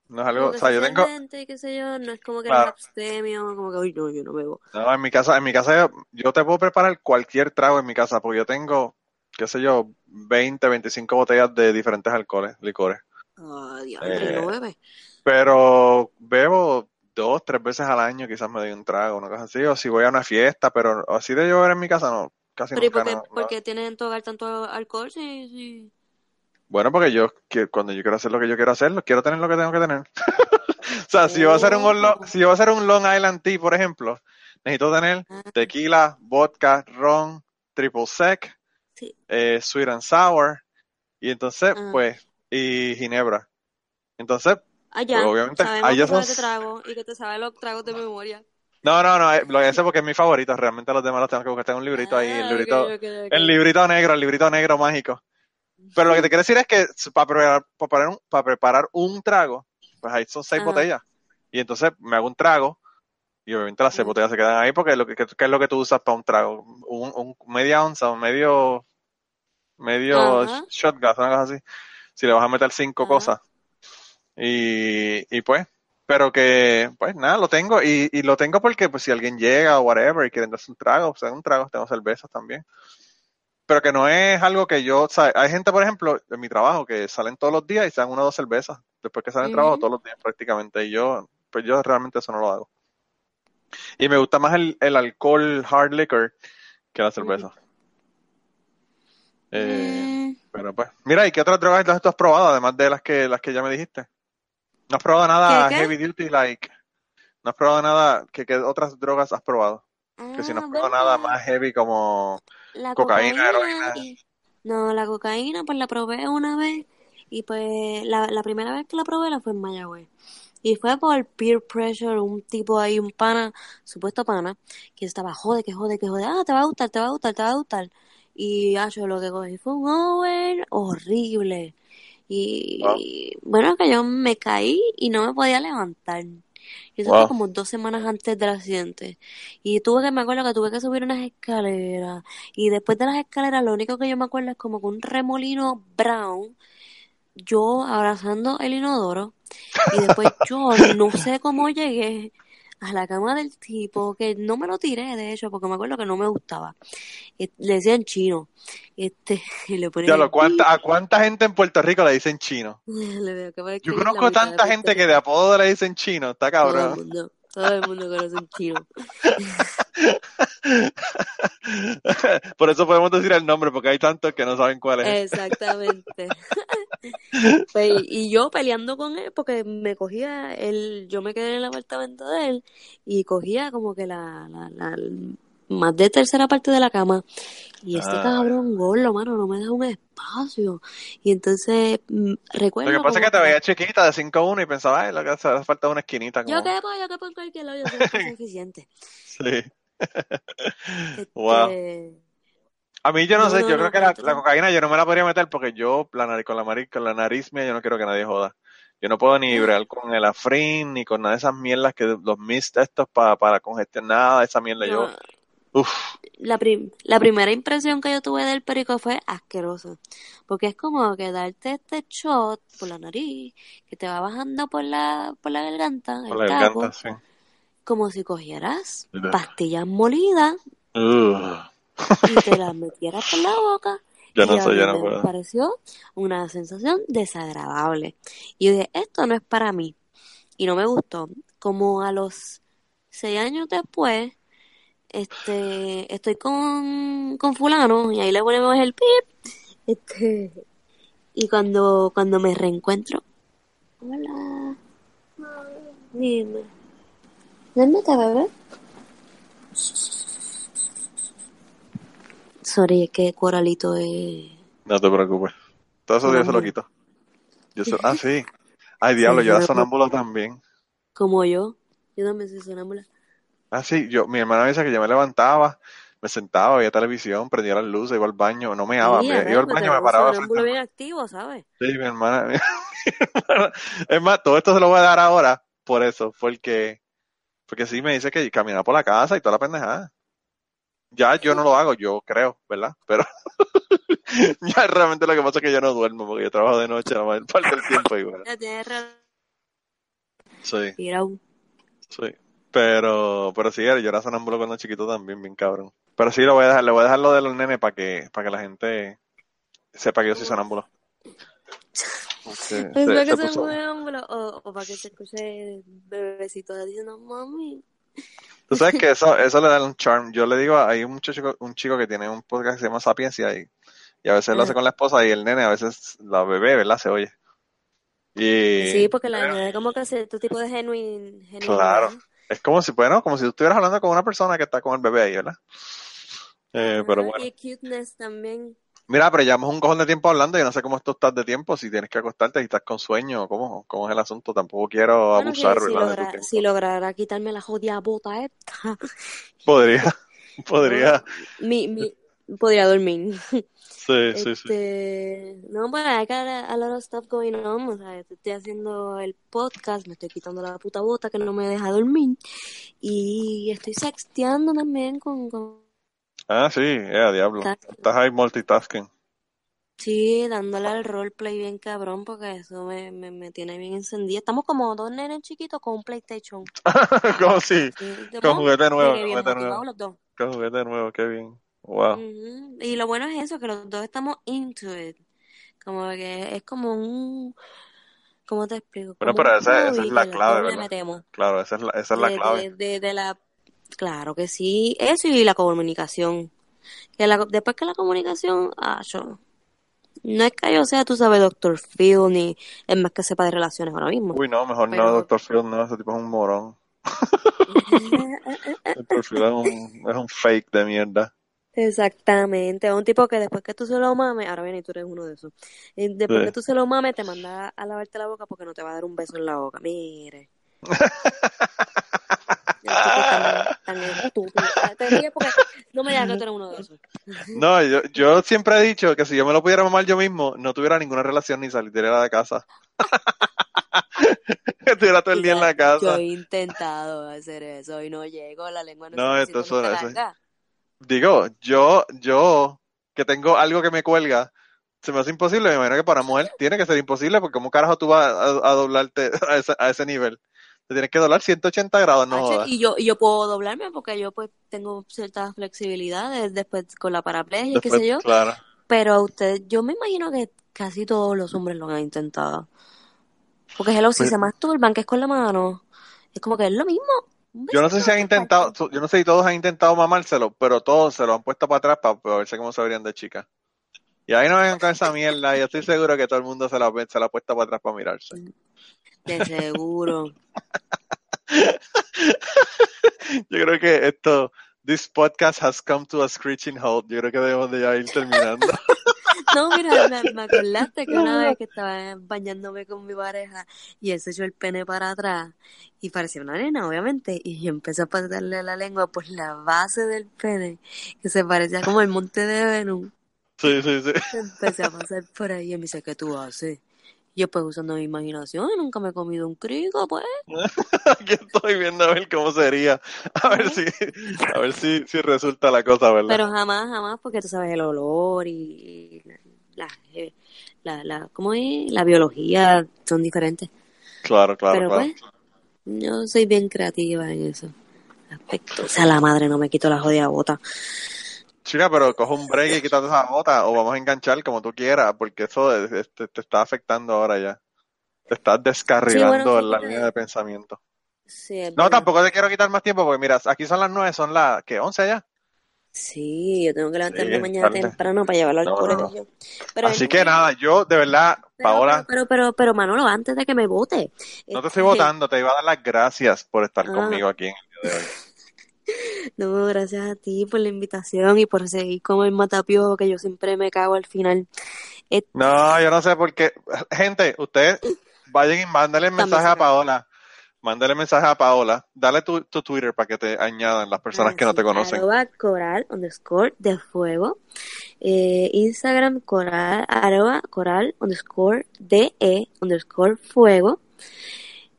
[SPEAKER 3] no es algo, o sea, yo tengo...
[SPEAKER 4] Qué sé yo, no es como que claro. abstemio, como que, uy, no, yo no bebo.
[SPEAKER 3] No, en mi casa, en mi casa yo, te puedo preparar cualquier trago en mi casa, porque yo tengo, qué sé yo, 20, 25 botellas de diferentes alcoholes, licores.
[SPEAKER 4] Ah, eh,
[SPEAKER 3] pero bebo dos, tres veces al año, quizás me doy un trago, una cosa así, o si voy a una fiesta, pero así de llover en mi casa no, casi
[SPEAKER 4] ¿Pero
[SPEAKER 3] nunca.
[SPEAKER 4] ¿Por qué, ¿por qué tienen hogar tanto alcohol? Sí, sí.
[SPEAKER 3] Bueno, porque yo, cuando yo quiero hacer lo que yo quiero hacer, quiero tener lo que tengo que tener. o sea, si yo voy a hacer un, si yo voy a hacer un Long Island Tea, por ejemplo, necesito tener ah. tequila, vodka, ron, triple sec, eh, sweet and sour, y entonces, ah. pues, y Ginebra. Entonces,
[SPEAKER 4] Allá,
[SPEAKER 3] Pero obviamente,
[SPEAKER 4] sabemos
[SPEAKER 3] allá son-
[SPEAKER 4] de trago y que te los tragos de memoria.
[SPEAKER 3] No, no, no, eh, lo ese porque es mi favorito. Realmente los demás los tengo que buscar. Tengo un librito ahí, el
[SPEAKER 4] Ah,
[SPEAKER 3] librito, el librito negro, el librito negro mágico. Pero lo que te quiero decir es que para preparar, para preparar, un, para preparar un trago, pues ahí son seis
[SPEAKER 4] Ajá.
[SPEAKER 3] botellas. Y entonces me hago un trago y obviamente las seis botellas se quedan ahí porque lo que, que- ¿qué es lo que tú usas para un trago? Un, un media onza, un medio, medio
[SPEAKER 4] Ajá.
[SPEAKER 3] shot glass, una cosa así. Si le vas a meter cinco
[SPEAKER 4] Ajá.
[SPEAKER 3] cosas. Y, y pues, pero que, pues nada, lo tengo. Y, y lo tengo porque pues si alguien llega o whatever y quieren darse un trago, pues un trago, tengo cervezas también. Pero que no es algo que yo, o sea, hay gente, por ejemplo, en mi trabajo que salen todos los días y se dan una o dos cervezas después que salen del trabajo todos los días prácticamente. Y yo, pues yo realmente eso no lo hago. Y me gusta más el, el alcohol hard liquor que la cerveza. Eh,
[SPEAKER 4] Mm,
[SPEAKER 3] pero pues, mira, ¿y qué otras drogas tú has probado además de las que las que ya me dijiste? ¿No has probado nada
[SPEAKER 4] ¿Qué, qué?
[SPEAKER 3] heavy duty like? ¿No has probado nada? ¿Qué, qué otras drogas has probado? Que si no
[SPEAKER 4] ah,
[SPEAKER 3] has probado
[SPEAKER 4] ¿verdad?
[SPEAKER 3] nada más heavy como
[SPEAKER 4] La
[SPEAKER 3] cocaína,
[SPEAKER 4] cocaína,
[SPEAKER 3] heroína.
[SPEAKER 4] y- no, la cocaína pues la probé una vez y pues la, la primera vez que la probé la fue en Mayagüez. Y fue por peer pressure, un tipo ahí, un pana, supuesto pana, que estaba jode, que jode, que jode, ah, te va a gustar, te va a gustar, te va a gustar. Y ah, yo lo que cogí fue un over horrible. Y
[SPEAKER 3] Wow.
[SPEAKER 4] bueno, que yo me caí y no me podía levantar. Y eso
[SPEAKER 3] Wow.
[SPEAKER 4] fue como dos semanas antes del accidente. Y tuve que, me acuerdo que tuve que subir unas escaleras. Y después de las escaleras, lo único que yo me acuerdo es como que un remolino brown, yo abrazando el inodoro. Y después yo no sé cómo llegué a la cama del tipo, que no me lo tiré, de hecho, porque me acuerdo que no me gustaba. Y le decían chino. Este, y le ponían
[SPEAKER 3] lo, ¿cuánta, ¿A cuánta gente en Puerto Rico le dicen chino?
[SPEAKER 4] Le que
[SPEAKER 3] Yo conozco tanta gente que de apodo le dicen chino, está
[SPEAKER 4] Todo el
[SPEAKER 3] cabrón.
[SPEAKER 4] mundo, todo el mundo conoce un chino.
[SPEAKER 3] Por eso podemos decir el nombre, porque hay tantos que no saben cuál es.
[SPEAKER 4] Exactamente. Pues, y yo peleando con él porque me cogía él, yo me quedé en el apartamento de él y cogía como que la, la, la más de tercera parte de la cama y este
[SPEAKER 3] Ah.
[SPEAKER 4] cabrón gordo, mano, no me deja un espacio. Y entonces mm,
[SPEAKER 3] Lo
[SPEAKER 4] recuerdo
[SPEAKER 3] que pasa es que te veía chiquita de 5'1 y pensaba, ay, lo que hace falta una esquinita.
[SPEAKER 4] yo
[SPEAKER 3] Como...
[SPEAKER 4] quepo, yo quepo en cualquier lado, yo soy suficiente.
[SPEAKER 3] Sí. Wow. A mí yo no,
[SPEAKER 4] No,
[SPEAKER 3] sé,
[SPEAKER 4] no,
[SPEAKER 3] yo creo que la, la cocaína yo no me la podría meter porque yo, la nariz, con la nariz, con la nariz mía, yo no quiero que nadie joda. Yo no puedo ni bregar con el afrin, ni con nada de esas mierdas que los mist estos para, para congestionar, nada esa mierda. Yo, uff,
[SPEAKER 4] La, prim- la primera impresión que yo tuve del perico fue asquerosa, porque es como que darte este shot por la nariz, que te va bajando por la, por la garganta,
[SPEAKER 3] por
[SPEAKER 4] el
[SPEAKER 3] la garganta, sí.
[SPEAKER 4] como si cogieras pastillas molidas
[SPEAKER 3] Ugh.
[SPEAKER 4] Y te las metieras por la boca.
[SPEAKER 3] Yo
[SPEAKER 4] Y
[SPEAKER 3] no yo no
[SPEAKER 4] me
[SPEAKER 3] puedo.
[SPEAKER 4] pareció una sensación desagradable. Y yo dije, esto no es para mí. Y no me gustó. Como a los seis años después, este, estoy con, con fulano y ahí le ponemos el pip. Este, y cuando, cuando me reencuentro, hola, dime, ¿dónde está bebé? Sorry, es que Coralito es...
[SPEAKER 3] No te preocupes. Todo eso yo se lo quito. Yo se- Ah, sí. Ay, diablo,
[SPEAKER 4] Sí,
[SPEAKER 3] yo era sonámbulo también.
[SPEAKER 4] Como yo. Yo también soy sonámbula.
[SPEAKER 3] Ah, sí, yo, mi hermana me dice que yo me levantaba, me sentaba, veía televisión, prendía las luces, iba al baño, no me daba,
[SPEAKER 4] Sí,
[SPEAKER 3] me, iba al baño, me paraba
[SPEAKER 4] sonámbulo bien activo, ¿sabes?
[SPEAKER 3] Sí, mi hermana, mi hermana- Es más, todo esto se lo voy a dar ahora por eso, porque, porque sí me dice que caminaba por la casa y toda la pendejada. Ya yo no lo hago, yo creo, ¿verdad? Pero ya realmente lo que pasa es que yo no duermo porque yo trabajo de noche la mayor parte del tiempo y bueno, sí, sí. Pero, pero sí, yo era sonámbulo cuando chiquito también, bien cabrón. Pero sí, lo voy a dejar, le voy a dejar lo de los nenes para que, para que la gente sepa que yo soy sonámbulo. Se-
[SPEAKER 4] ¿Es
[SPEAKER 3] se-
[SPEAKER 4] para que se o, para que se escuche bebecito diciendo mami?
[SPEAKER 3] Tú sabes que eso, eso le da un charm. Yo le digo, hay un muchacho, un chico que tiene un podcast que se llama Sapiencia y, y a veces lo hace con la esposa y el nene a veces la bebé, ¿verdad? Se oye. Y
[SPEAKER 4] Sí, porque la nena como que hace tu tipo de genuin, genuinidad.
[SPEAKER 3] Claro. es como si, bueno, como si tú estuvieras hablando con una persona que está con el bebé ahí, ¿verdad? Eh, pero bueno,
[SPEAKER 4] Y cuteness también.
[SPEAKER 3] Mira, pero llevamos un cojón de tiempo hablando y no sé cómo tú estás de tiempo, si tienes que acostarte, si estás con sueño, cómo, cómo es el asunto. Tampoco quiero
[SPEAKER 4] Bueno,
[SPEAKER 3] abusar,
[SPEAKER 4] que si,
[SPEAKER 3] ¿verdad? de tu
[SPEAKER 4] si lograra quitarme la jodida bota esta,
[SPEAKER 3] Podría, podría.
[SPEAKER 4] mi, mi, podría dormir.
[SPEAKER 3] Sí, sí, sí.
[SPEAKER 4] Este, no, pues I got a, a lot of stuff going on, o sea, estoy haciendo el podcast, me estoy quitando la puta bota que no me deja dormir y estoy sexteando también con, con
[SPEAKER 3] Ah, sí, eh, diablo.
[SPEAKER 4] Está-
[SPEAKER 3] Estás ahí multitasking.
[SPEAKER 4] sí, dándole al roleplay bien cabrón porque eso me, me, me tiene bien encendida. Estamos como dos nenes chiquitos con un PlayStation.
[SPEAKER 3] Como
[SPEAKER 4] Sí, de
[SPEAKER 3] con juguete nuevo,
[SPEAKER 4] bien
[SPEAKER 3] juguete nuevo.
[SPEAKER 4] los dos.
[SPEAKER 3] con juguete nuevo, qué bien. Wow.
[SPEAKER 4] Y lo bueno es eso, que los dos estamos into it. Como que es como un, ¿cómo te explico?
[SPEAKER 3] Bueno, pero esa- esa es la clave, ¿verdad?
[SPEAKER 4] metemos.
[SPEAKER 3] Claro, esa es la, esa es la
[SPEAKER 4] de,
[SPEAKER 3] clave.
[SPEAKER 4] de, de, de la, claro que sí, eso y la comunicación. Que la, después que la comunicación, ah, yo, no es que yo sea, tú sabes, Doctor Phil, ni es más que sepa de relaciones ahora mismo.
[SPEAKER 3] Uy, no, mejor no,
[SPEAKER 4] Pero-
[SPEAKER 3] Doctor Phil, no, ese tipo es un morón. Doctor Phil es un, es un fake de mierda.
[SPEAKER 4] Exactamente, un tipo que después que tú se lo mames, ahora bien, y tú eres uno de esos, y después
[SPEAKER 3] Sí.
[SPEAKER 4] que tú se lo mames, te manda a lavarte la boca porque no te va a dar un beso en la boca. Mire. El tipo tan, tan estúpido. Te ríes porque no me digas que tú eres uno de esos.
[SPEAKER 3] No, yo, yo siempre he dicho que si yo me lo pudiera mamar yo mismo, no tuviera ninguna relación ni saliera de casa. estuviera todo el día en la
[SPEAKER 4] Yo
[SPEAKER 3] casa.
[SPEAKER 4] he intentado hacer eso y no llego, la lengua no,
[SPEAKER 3] No,
[SPEAKER 4] es
[SPEAKER 3] esto suena- eso-. Digo, yo, yo, que tengo algo que me cuelga, se me hace imposible. Me imagino que para mujer tiene que ser imposible, porque ¿cómo carajo tú vas a, a doblarte a ese, a ese nivel? Te tienes que doblar 180 grados, no jodas.
[SPEAKER 4] y yo y yo puedo doblarme porque yo pues tengo cierta flexibilidad de- después con la paraplegia y qué
[SPEAKER 3] Después,
[SPEAKER 4] sé yo.
[SPEAKER 3] Claro.
[SPEAKER 4] Pero a usted, yo me imagino que casi todos los hombres lo han intentado. Porque hello, si
[SPEAKER 3] Pues-
[SPEAKER 4] se masturban, que es con la mano, es como que es lo mismo.
[SPEAKER 3] Yo no sé si han intentado, yo no sé si todos han intentado mamárselo, pero todos se lo han puesto para atrás para, verse cómo se verían de chicas. Y ahí no vengan con esa mierda, yo estoy seguro que todo el mundo se la, se la ha puesto para atrás para mirarse.
[SPEAKER 4] De seguro.
[SPEAKER 3] Yo creo que esto, this podcast has come to a screeching halt. Yo creo que debemos de ya ir terminando.
[SPEAKER 4] No, mira, me, me acordaste que una vez que estaba bañándome con mi pareja y él se echó el pene para atrás y parecía una nena, obviamente, y yo empecé a pasarle la lengua por la base del pene, que se parecía como el monte de Venus.
[SPEAKER 3] Sí, sí, sí.
[SPEAKER 4] Empecé a pasar por ahí y me dice, ¿qué tú haces? Yo pues usando mi imaginación, nunca me he comido un crico, pues.
[SPEAKER 3] Aquí estoy viendo a ver cómo sería. A ver si, a ver si, si resulta la cosa, ¿verdad?
[SPEAKER 4] Pero jamás, jamás, porque tú sabes el olor y la, eh, la, la, ¿cómo es? La biología son diferentes.
[SPEAKER 3] Claro, claro,
[SPEAKER 4] Pero
[SPEAKER 3] claro.
[SPEAKER 4] pues, yo soy bien creativa en eso. Aspecto. O sea, la madre no me quito la jodida bota.
[SPEAKER 3] Chica, pero coge un break y quítate esa bota o vamos a enganchar como tú quieras, porque eso es- es- te, te está afectando ahora ya. Te estás descarrilando
[SPEAKER 4] Sí, bueno,
[SPEAKER 3] en la
[SPEAKER 4] sí,
[SPEAKER 3] línea de pensamiento.
[SPEAKER 4] Sí,
[SPEAKER 3] No,
[SPEAKER 4] verdad.
[SPEAKER 3] tampoco te quiero quitar más tiempo, porque mira, aquí son las nueve, son las, ¿qué? ¿Once ya?
[SPEAKER 4] Sí, yo tengo que levantarme
[SPEAKER 3] Sí,
[SPEAKER 4] mañana
[SPEAKER 3] tarde.
[SPEAKER 4] temprano para llevarlo al
[SPEAKER 3] No, no,
[SPEAKER 4] colegio. Pero
[SPEAKER 3] Así que nada, yo de verdad,
[SPEAKER 4] pero,
[SPEAKER 3] Paola,
[SPEAKER 4] pero, pero, pero, Manolo, antes de que me vote.
[SPEAKER 3] no te estoy
[SPEAKER 4] este,
[SPEAKER 3] votando, te iba a dar las gracias por estar
[SPEAKER 4] Ah.
[SPEAKER 3] conmigo aquí en el día de hoy.
[SPEAKER 4] No, gracias a ti por la invitación y por seguir como el matapio que yo siempre me cago al final.
[SPEAKER 3] No, yo no sé por qué. Gente, ustedes vayan y mándale mensaje a. Paola. Mándale mensaje a Paola. Dale tu, tu Twitter para que te añadan las personas que no te conocen.
[SPEAKER 4] Arroba coral underscore de fuego. Eh, Instagram coral, arroba coral underscore de e underscore fuego.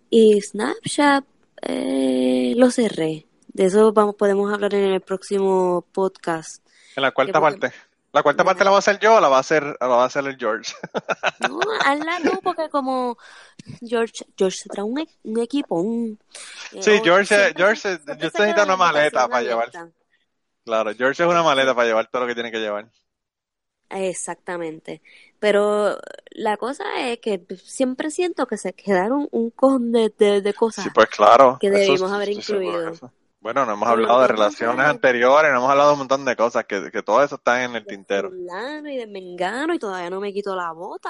[SPEAKER 4] Y Snapchat eh, lo cerré. De eso vamos, podemos hablar en el próximo podcast.
[SPEAKER 3] En la cuarta
[SPEAKER 4] porque-
[SPEAKER 3] parte. ¿La cuarta parte la va a hacer yo o la va a hacer, la va a hacer el George?
[SPEAKER 4] No, hazla tú porque como George, George se trae un, e- un equipo, un... eh,
[SPEAKER 3] Sí,
[SPEAKER 4] o-
[SPEAKER 3] George,
[SPEAKER 4] siempre-
[SPEAKER 3] George,
[SPEAKER 4] siempre
[SPEAKER 3] una maleta para llevar. Claro, George es una maleta para llevar todo lo que tiene que llevar.
[SPEAKER 4] Exactamente. Pero la cosa es que siempre siento que se quedaron un cojón de, de, de cosas.
[SPEAKER 3] Sí, pues claro.
[SPEAKER 4] que
[SPEAKER 3] eso
[SPEAKER 4] debimos
[SPEAKER 3] sí,
[SPEAKER 4] haber
[SPEAKER 3] seguro
[SPEAKER 4] incluido.
[SPEAKER 3] eso. Bueno, no hemos hablado de relaciones anteriores, no hemos hablado de un montón de cosas, que, que todo eso está en el tintero.
[SPEAKER 4] y de mengano y todavía no me quito la bota.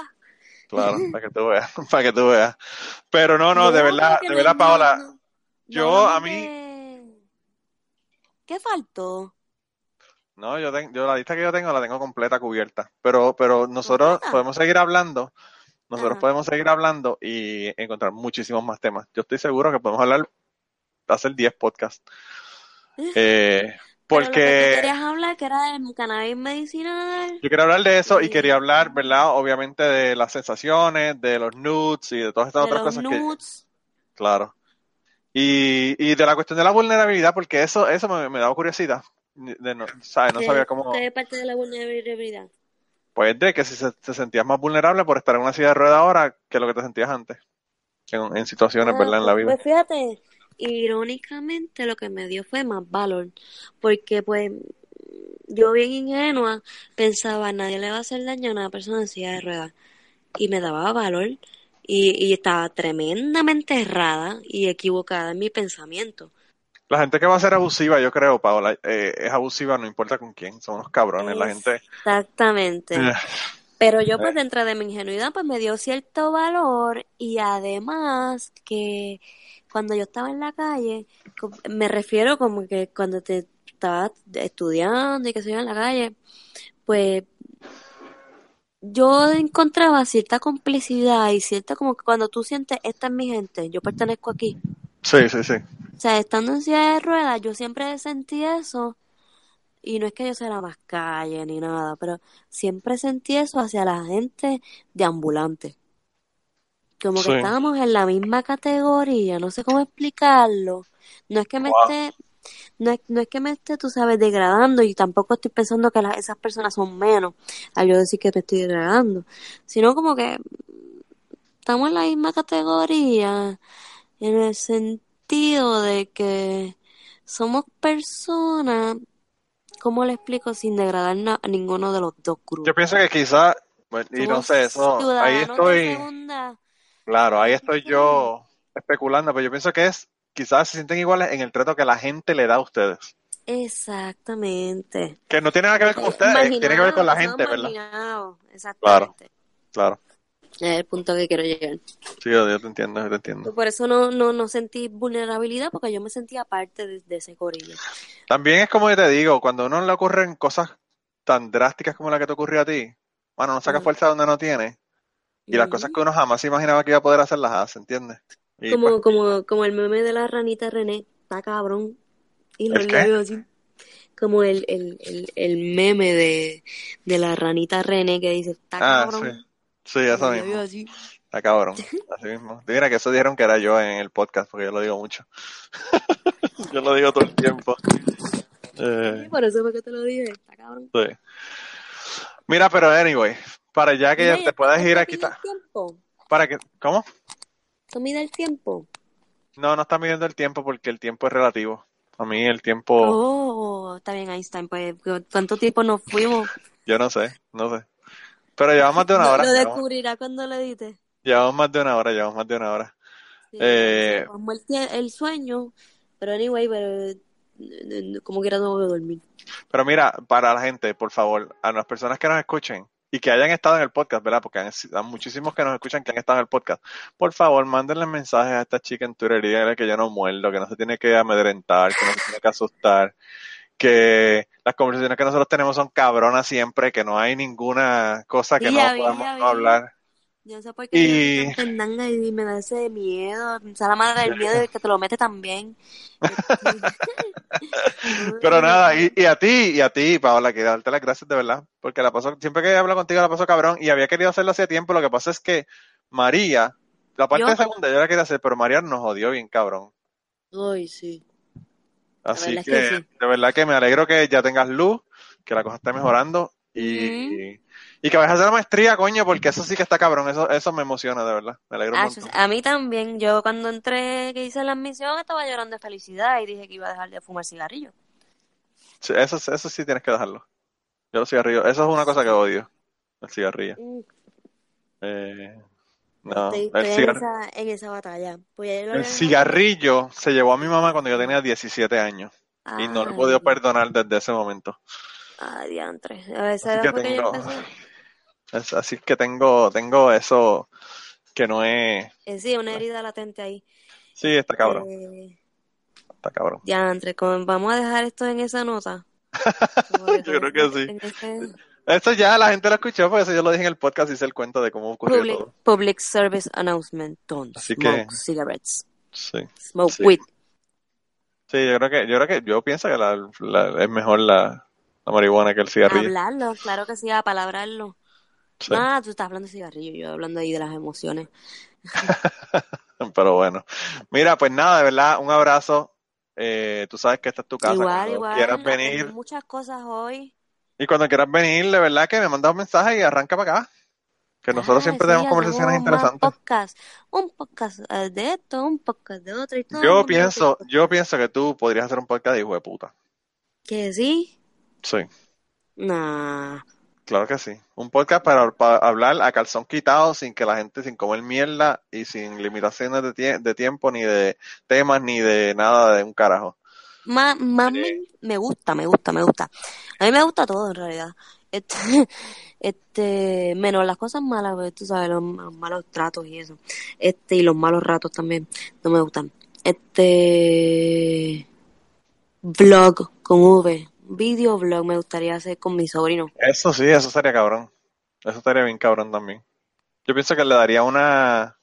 [SPEAKER 3] Claro, para que tú veas, para que tú veas. Pero no, no, de verdad, de verdad,
[SPEAKER 4] no-
[SPEAKER 3] Paola,
[SPEAKER 4] no-
[SPEAKER 3] yo a mí,
[SPEAKER 4] ¿Qué faltó?
[SPEAKER 3] No, yo, tengo, yo la lista que yo tengo la tengo completa, cubierta. Pero, pero nosotros podemos seguir hablando. Nosotros podemos seguir hablando y encontrar muchísimos más temas. Yo estoy seguro que podemos hablar, hacer 10 podcasts. Eh, porque...
[SPEAKER 4] Pero querías hablar, que era del cannabis medicinal.
[SPEAKER 3] Yo quería hablar de eso y quería hablar, ¿verdad? Obviamente de las sensaciones, de los nudes y de todas estas otras cosas nudes. que... Claro. Y, y de la cuestión de la vulnerabilidad, porque eso, eso me, me daba curiosidad. De no, ¿sabes? no sabía cómo...
[SPEAKER 4] ¿Qué parte de la vulnerabilidad?
[SPEAKER 3] Pues de que si se, te sentías más vulnerable por estar en una silla de ruedas ahora que lo que te sentías antes. En, situaciones, ah, ¿verdad? En la vida.
[SPEAKER 4] Pues fíjate, irónicamente lo que me dio fue más valor. Porque pues yo bien ingenua pensaba, nadie le va a hacer daño a una persona en silla de ruedas. Y me daba valor. Y, y estaba tremendamente errada y equivocada en mi pensamiento.
[SPEAKER 3] La gente que va a ser abusiva, yo creo, Paola, eh, es abusiva no importa con quién, son unos cabrones, la gente.
[SPEAKER 4] Exactamente. Pero yo pues dentro de mi ingenuidad pues me dio cierto valor y además que cuando yo estaba en la calle, me refiero como que cuando te estabas estudiando y que se en la calle, pues yo encontraba cierta complicidad y cierta como que cuando tú sientes, esta es mi gente, yo pertenezco aquí.
[SPEAKER 3] Sí, sí, sí.
[SPEAKER 4] O sea, estando en silla de ruedas, yo siempre sentí eso. Y no es que yo sea la más calle ni nada, pero siempre sentí eso hacia la gente de ambulante. Como que estábamos en la misma categoría, no sé cómo explicarlo. No es que me esté, no es, no es que me esté, tú sabes, degradando y tampoco estoy pensando que esas personas son menos al yo decir que me estoy degradando, sino como que estamos en la misma categoría en el sentido de que somos personas, ¿cómo le explico? Sin degradar a ninguno de los dos grupos.
[SPEAKER 3] Yo pienso que quizás, y no sé, eso, ahí estoy, claro, ahí estoy yo especulando, pero yo pienso que es, quizás se sienten iguales en el trato que la gente le da a ustedes.
[SPEAKER 4] Exactamente.
[SPEAKER 3] Que no tiene nada que ver con ustedes, tiene que ver con la gente, ¿verdad? Claro, claro.
[SPEAKER 4] Es el punto que quiero llegar.
[SPEAKER 3] Sí, yo, te entiendo, yo te entiendo.
[SPEAKER 4] Por eso no, no, no sentí vulnerabilidad, porque yo me sentía parte de, ese corillo.
[SPEAKER 3] También es como yo te digo, cuando a uno le ocurren cosas tan drásticas como la que te ocurrió a ti, bueno, no saca fuerza donde no tiene. Y las cosas que uno jamás imaginaba que iba a poder hacer las hace, ¿entiendes?
[SPEAKER 4] como, pues como, como el meme de la ranita René, está cabrón. Y lo leo así. Como el, el, el, el meme de, de la ranita René que dice, está ah, cabrón.
[SPEAKER 3] Sí, eso mismo. Está cabrón, así mismo. Mira que eso dijeron que era yo en el podcast, porque yo lo digo mucho. yo lo digo todo el tiempo.
[SPEAKER 4] Eh, por eso fue que te lo dije, está cabrón. Sí.
[SPEAKER 3] Mira, pero anyway, para ya que te puedas ir a quitar. ¿Para que ¿Cómo?
[SPEAKER 4] ¿Tú mides el tiempo?
[SPEAKER 3] No, no está midiendo el tiempo porque el tiempo es relativo. A mí el tiempo...
[SPEAKER 4] Oh, está bien Einstein, pues ¿cuánto tiempo nos fuimos?
[SPEAKER 3] Yo no sé, no sé. Pero llevamos más de una hora.
[SPEAKER 4] Lo descubrirá cuando lo edite.
[SPEAKER 3] Llevamos más de una hora, llevamos más de una hora. eh,
[SPEAKER 4] el, sueño, pero anyway, pero como quiera no voy a dormir.
[SPEAKER 3] Pero mira, para la gente, por favor, a las personas que nos escuchen y que hayan estado en el podcast, ¿verdad? Porque hay muchísimos que nos escuchan que han estado en el podcast. Por favor, mándenle mensajes a esta chica en Twitter y díganle que yo no muerdo, que no se tiene que amedrentar, que no se tiene que asustar, que las conversaciones que nosotros tenemos son cabronas siempre, que no hay ninguna cosa que no podamos hablar.
[SPEAKER 4] Yo sé por qué y... y me da ese miedo, o sea, la madre del miedo de que te lo mete también.
[SPEAKER 3] Pero nada, y, y, a ti, y a ti, Paola, quiero darte las gracias de verdad, porque la pasó, siempre que hablo contigo la paso cabrón, y había querido hacerlo hace tiempo, lo que pasa es que María, la parte de segunda yo la quería hacer, pero María nos odió bien cabrón.
[SPEAKER 4] Ay, sí.
[SPEAKER 3] Así que, de verdad que me alegro que ya tengas luz, que la cosa esté mejorando y, y que vayas a hacer la maestría, coño, porque eso sí que está cabrón, eso, eso me emociona, de verdad. Me alegro
[SPEAKER 4] ah, A mí también, yo cuando entré, que hice la admisión, estaba llorando de felicidad y dije que iba a dejar de fumar cigarrillo.
[SPEAKER 3] eso, eso sí tienes que dejarlo. Yo los cigarrillos, eso es una cosa que odio, el cigarrillo. Mm. Eh, no,
[SPEAKER 4] en, esa, batalla.
[SPEAKER 3] El cigarrillo se llevó a mi mamá cuando yo tenía 17 años. y no lo he podido perdonar desde ese momento.
[SPEAKER 4] Ah, diantre. así que tengo,
[SPEAKER 3] así que tengo, tengo eso que no es...
[SPEAKER 4] Eh, sí, una herida latente ahí.
[SPEAKER 3] Sí, está cabrón. Eh, está cabrón.
[SPEAKER 4] Diantre, vamos a dejar esto en esa nota.
[SPEAKER 3] yo creo que sí. Eso ya la gente lo escuchó, porque eso yo lo dije en el podcast, hice el cuento de cómo ocurrió
[SPEAKER 4] public,
[SPEAKER 3] todo.
[SPEAKER 4] Public Service Announcement, don't
[SPEAKER 3] Así
[SPEAKER 4] smoke
[SPEAKER 3] que-
[SPEAKER 4] cigarettes.
[SPEAKER 3] Sí.
[SPEAKER 4] Smoke
[SPEAKER 3] Sí.
[SPEAKER 4] weed.
[SPEAKER 3] Sí, yo creo que, yo creo que, yo pienso que la, la- es mejor la, la marihuana que el cigarrillo.
[SPEAKER 4] Hablarlo, claro que sí, a palabrarlo.
[SPEAKER 3] Sí.
[SPEAKER 4] Ah, tú estás hablando de cigarrillo, yo hablando ahí de las emociones.
[SPEAKER 3] Pero bueno. Mira, pues nada, de verdad, un abrazo. Eh, tú sabes que esta es tu casa.
[SPEAKER 4] igual, igual.
[SPEAKER 3] quieras venir.
[SPEAKER 4] muchas cosas hoy.
[SPEAKER 3] Y cuando quieras venir, de verdad que me mandas un mensaje y arranca para acá. Que nosotros
[SPEAKER 4] Ah,
[SPEAKER 3] siempre
[SPEAKER 4] sí,
[SPEAKER 3] tenemos conversaciones interesantes.
[SPEAKER 4] podcast. Un podcast eh, de esto, un podcast de otro y todo.
[SPEAKER 3] Yo pienso, yo pienso que tú podrías hacer un podcast de hijo de puta.
[SPEAKER 4] Que sí.
[SPEAKER 3] Sí,
[SPEAKER 4] Nah.
[SPEAKER 3] claro que sí. Un podcast para, para hablar a calzón quitado, sin que la gente, sin comer mierda y sin limitaciones de, tie- de tiempo, ni de temas, ni de nada de un carajo.
[SPEAKER 4] Más, más me, me gusta, me gusta, me gusta. A mí me gusta todo en realidad. Este, este, menos las cosas malas, pues, tú sabes, los, los malos tratos y eso. Este, y los malos ratos también, no me gustan. Este, vlog con V, video vlog me gustaría hacer con mi sobrino.
[SPEAKER 3] Eso sí, eso sería cabrón. Eso estaría bien cabrón también. Yo pienso que le daría una,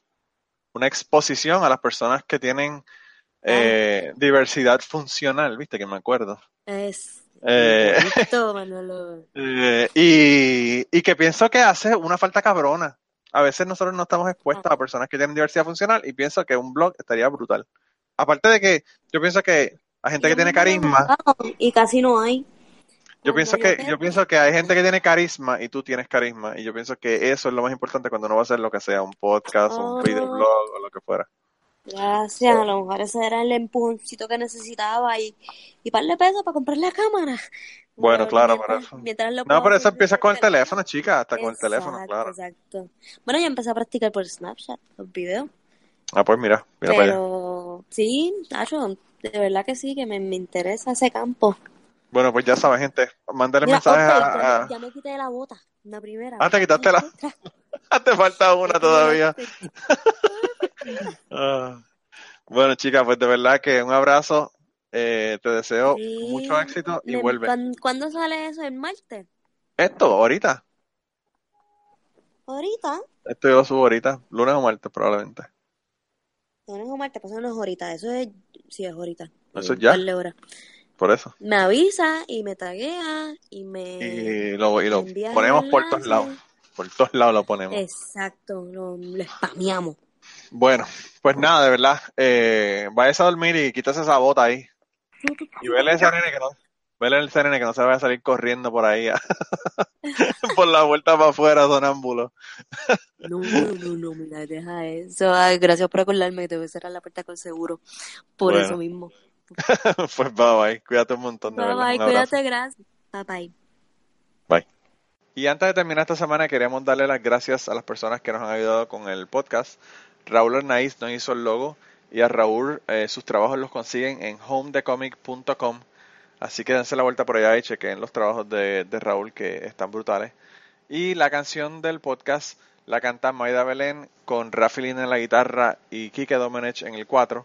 [SPEAKER 3] una exposición a las personas que tienen eh, diversidad funcional, viste que me acuerdo.
[SPEAKER 4] Es,
[SPEAKER 3] Eh.
[SPEAKER 4] bonito, Manolo.
[SPEAKER 3] Eh, y, y que pienso que hace una falta cabrona. A veces nosotros no estamos expuestos a personas que tienen diversidad funcional y pienso que un blog estaría brutal. Aparte de que yo pienso que hay gente que tiene carisma.
[SPEAKER 4] Y casi no hay.
[SPEAKER 3] Yo pienso que yo pienso que hay gente que tiene carisma y tú tienes carisma y yo pienso que eso es lo más importante cuando uno va a hacer lo que sea, un podcast, un
[SPEAKER 4] Oh.
[SPEAKER 3] videoblog o lo que fuera.
[SPEAKER 4] Gracias, a lo mejor ese era el empujoncito que necesitaba y, y par de pesos para comprar la cámara.
[SPEAKER 3] Bueno, claro,
[SPEAKER 4] mientras-
[SPEAKER 3] pero eso-
[SPEAKER 4] mientras lo
[SPEAKER 3] No, pero eso empieza con el teléfono, chica, hasta con el teléfono, claro.
[SPEAKER 4] Exacto. Bueno, yo empecé a practicar por Snapchat, los videos.
[SPEAKER 3] Ah, pues mira, mira para allá.
[SPEAKER 4] Sí, Tacho, de verdad que sí, que me, me interesa ese campo.
[SPEAKER 3] Bueno, pues ya saben, gente, mándale
[SPEAKER 4] Mira,
[SPEAKER 3] mensajes a,
[SPEAKER 4] ya,
[SPEAKER 3] a-
[SPEAKER 4] ya me quité la bota, la primera.
[SPEAKER 3] Ah, te quitaste la- Te falta una todavía. Ah. Bueno, chicas, pues de verdad que un abrazo. eh, te deseo
[SPEAKER 4] Sí.
[SPEAKER 3] mucho éxito y vuelve.
[SPEAKER 4] ¿cuán- ¿Cuándo sale eso? ¿El martes?
[SPEAKER 3] Esto, ahorita.
[SPEAKER 4] ¿Ahorita?
[SPEAKER 3] Esto yo lo subo ahorita, lunes o martes probablemente.
[SPEAKER 4] No, no es martes, pues eso no es ahorita. Eso es, sí es ahorita.
[SPEAKER 3] Eso es ya.
[SPEAKER 4] horas.
[SPEAKER 3] Por eso.
[SPEAKER 4] Me avisa y me taguea y me...
[SPEAKER 3] Y lo, y ponemos por todos lados. Por todos lados lo ponemos.
[SPEAKER 4] Exacto, lo, lo spameamos.
[SPEAKER 3] Bueno, pues nada, de verdad. Eh, váyase a dormir y quítase esa bota ahí. Y vele ese nene que no. Vele nene que no se vaya a salir corriendo por ahí. por la vuelta para afuera, sonámbulo.
[SPEAKER 4] No, no, no, mira, deja eso. Ay, gracias por acordarme que te voy a cerrar la puerta con seguro. Por
[SPEAKER 3] Bueno.
[SPEAKER 4] eso mismo.
[SPEAKER 3] pues bye bye. Cuídate un montón, de
[SPEAKER 4] Bye,
[SPEAKER 3] verdad.
[SPEAKER 4] bye, cuídate, gracias. Bye, bye.
[SPEAKER 3] Bye. Y antes de terminar esta semana, queríamos darle las gracias a las personas que nos han ayudado con el podcast. Raúl Arnaiz nos hizo el logo y a Raúl eh, sus trabajos los consiguen en homedecomic.com. Así que dense la vuelta por allá y chequen los trabajos de, de Raúl que están brutales. Y la canción del podcast la canta Maida Belén con Rafi Lina en la guitarra y Kike Domenech en el 4.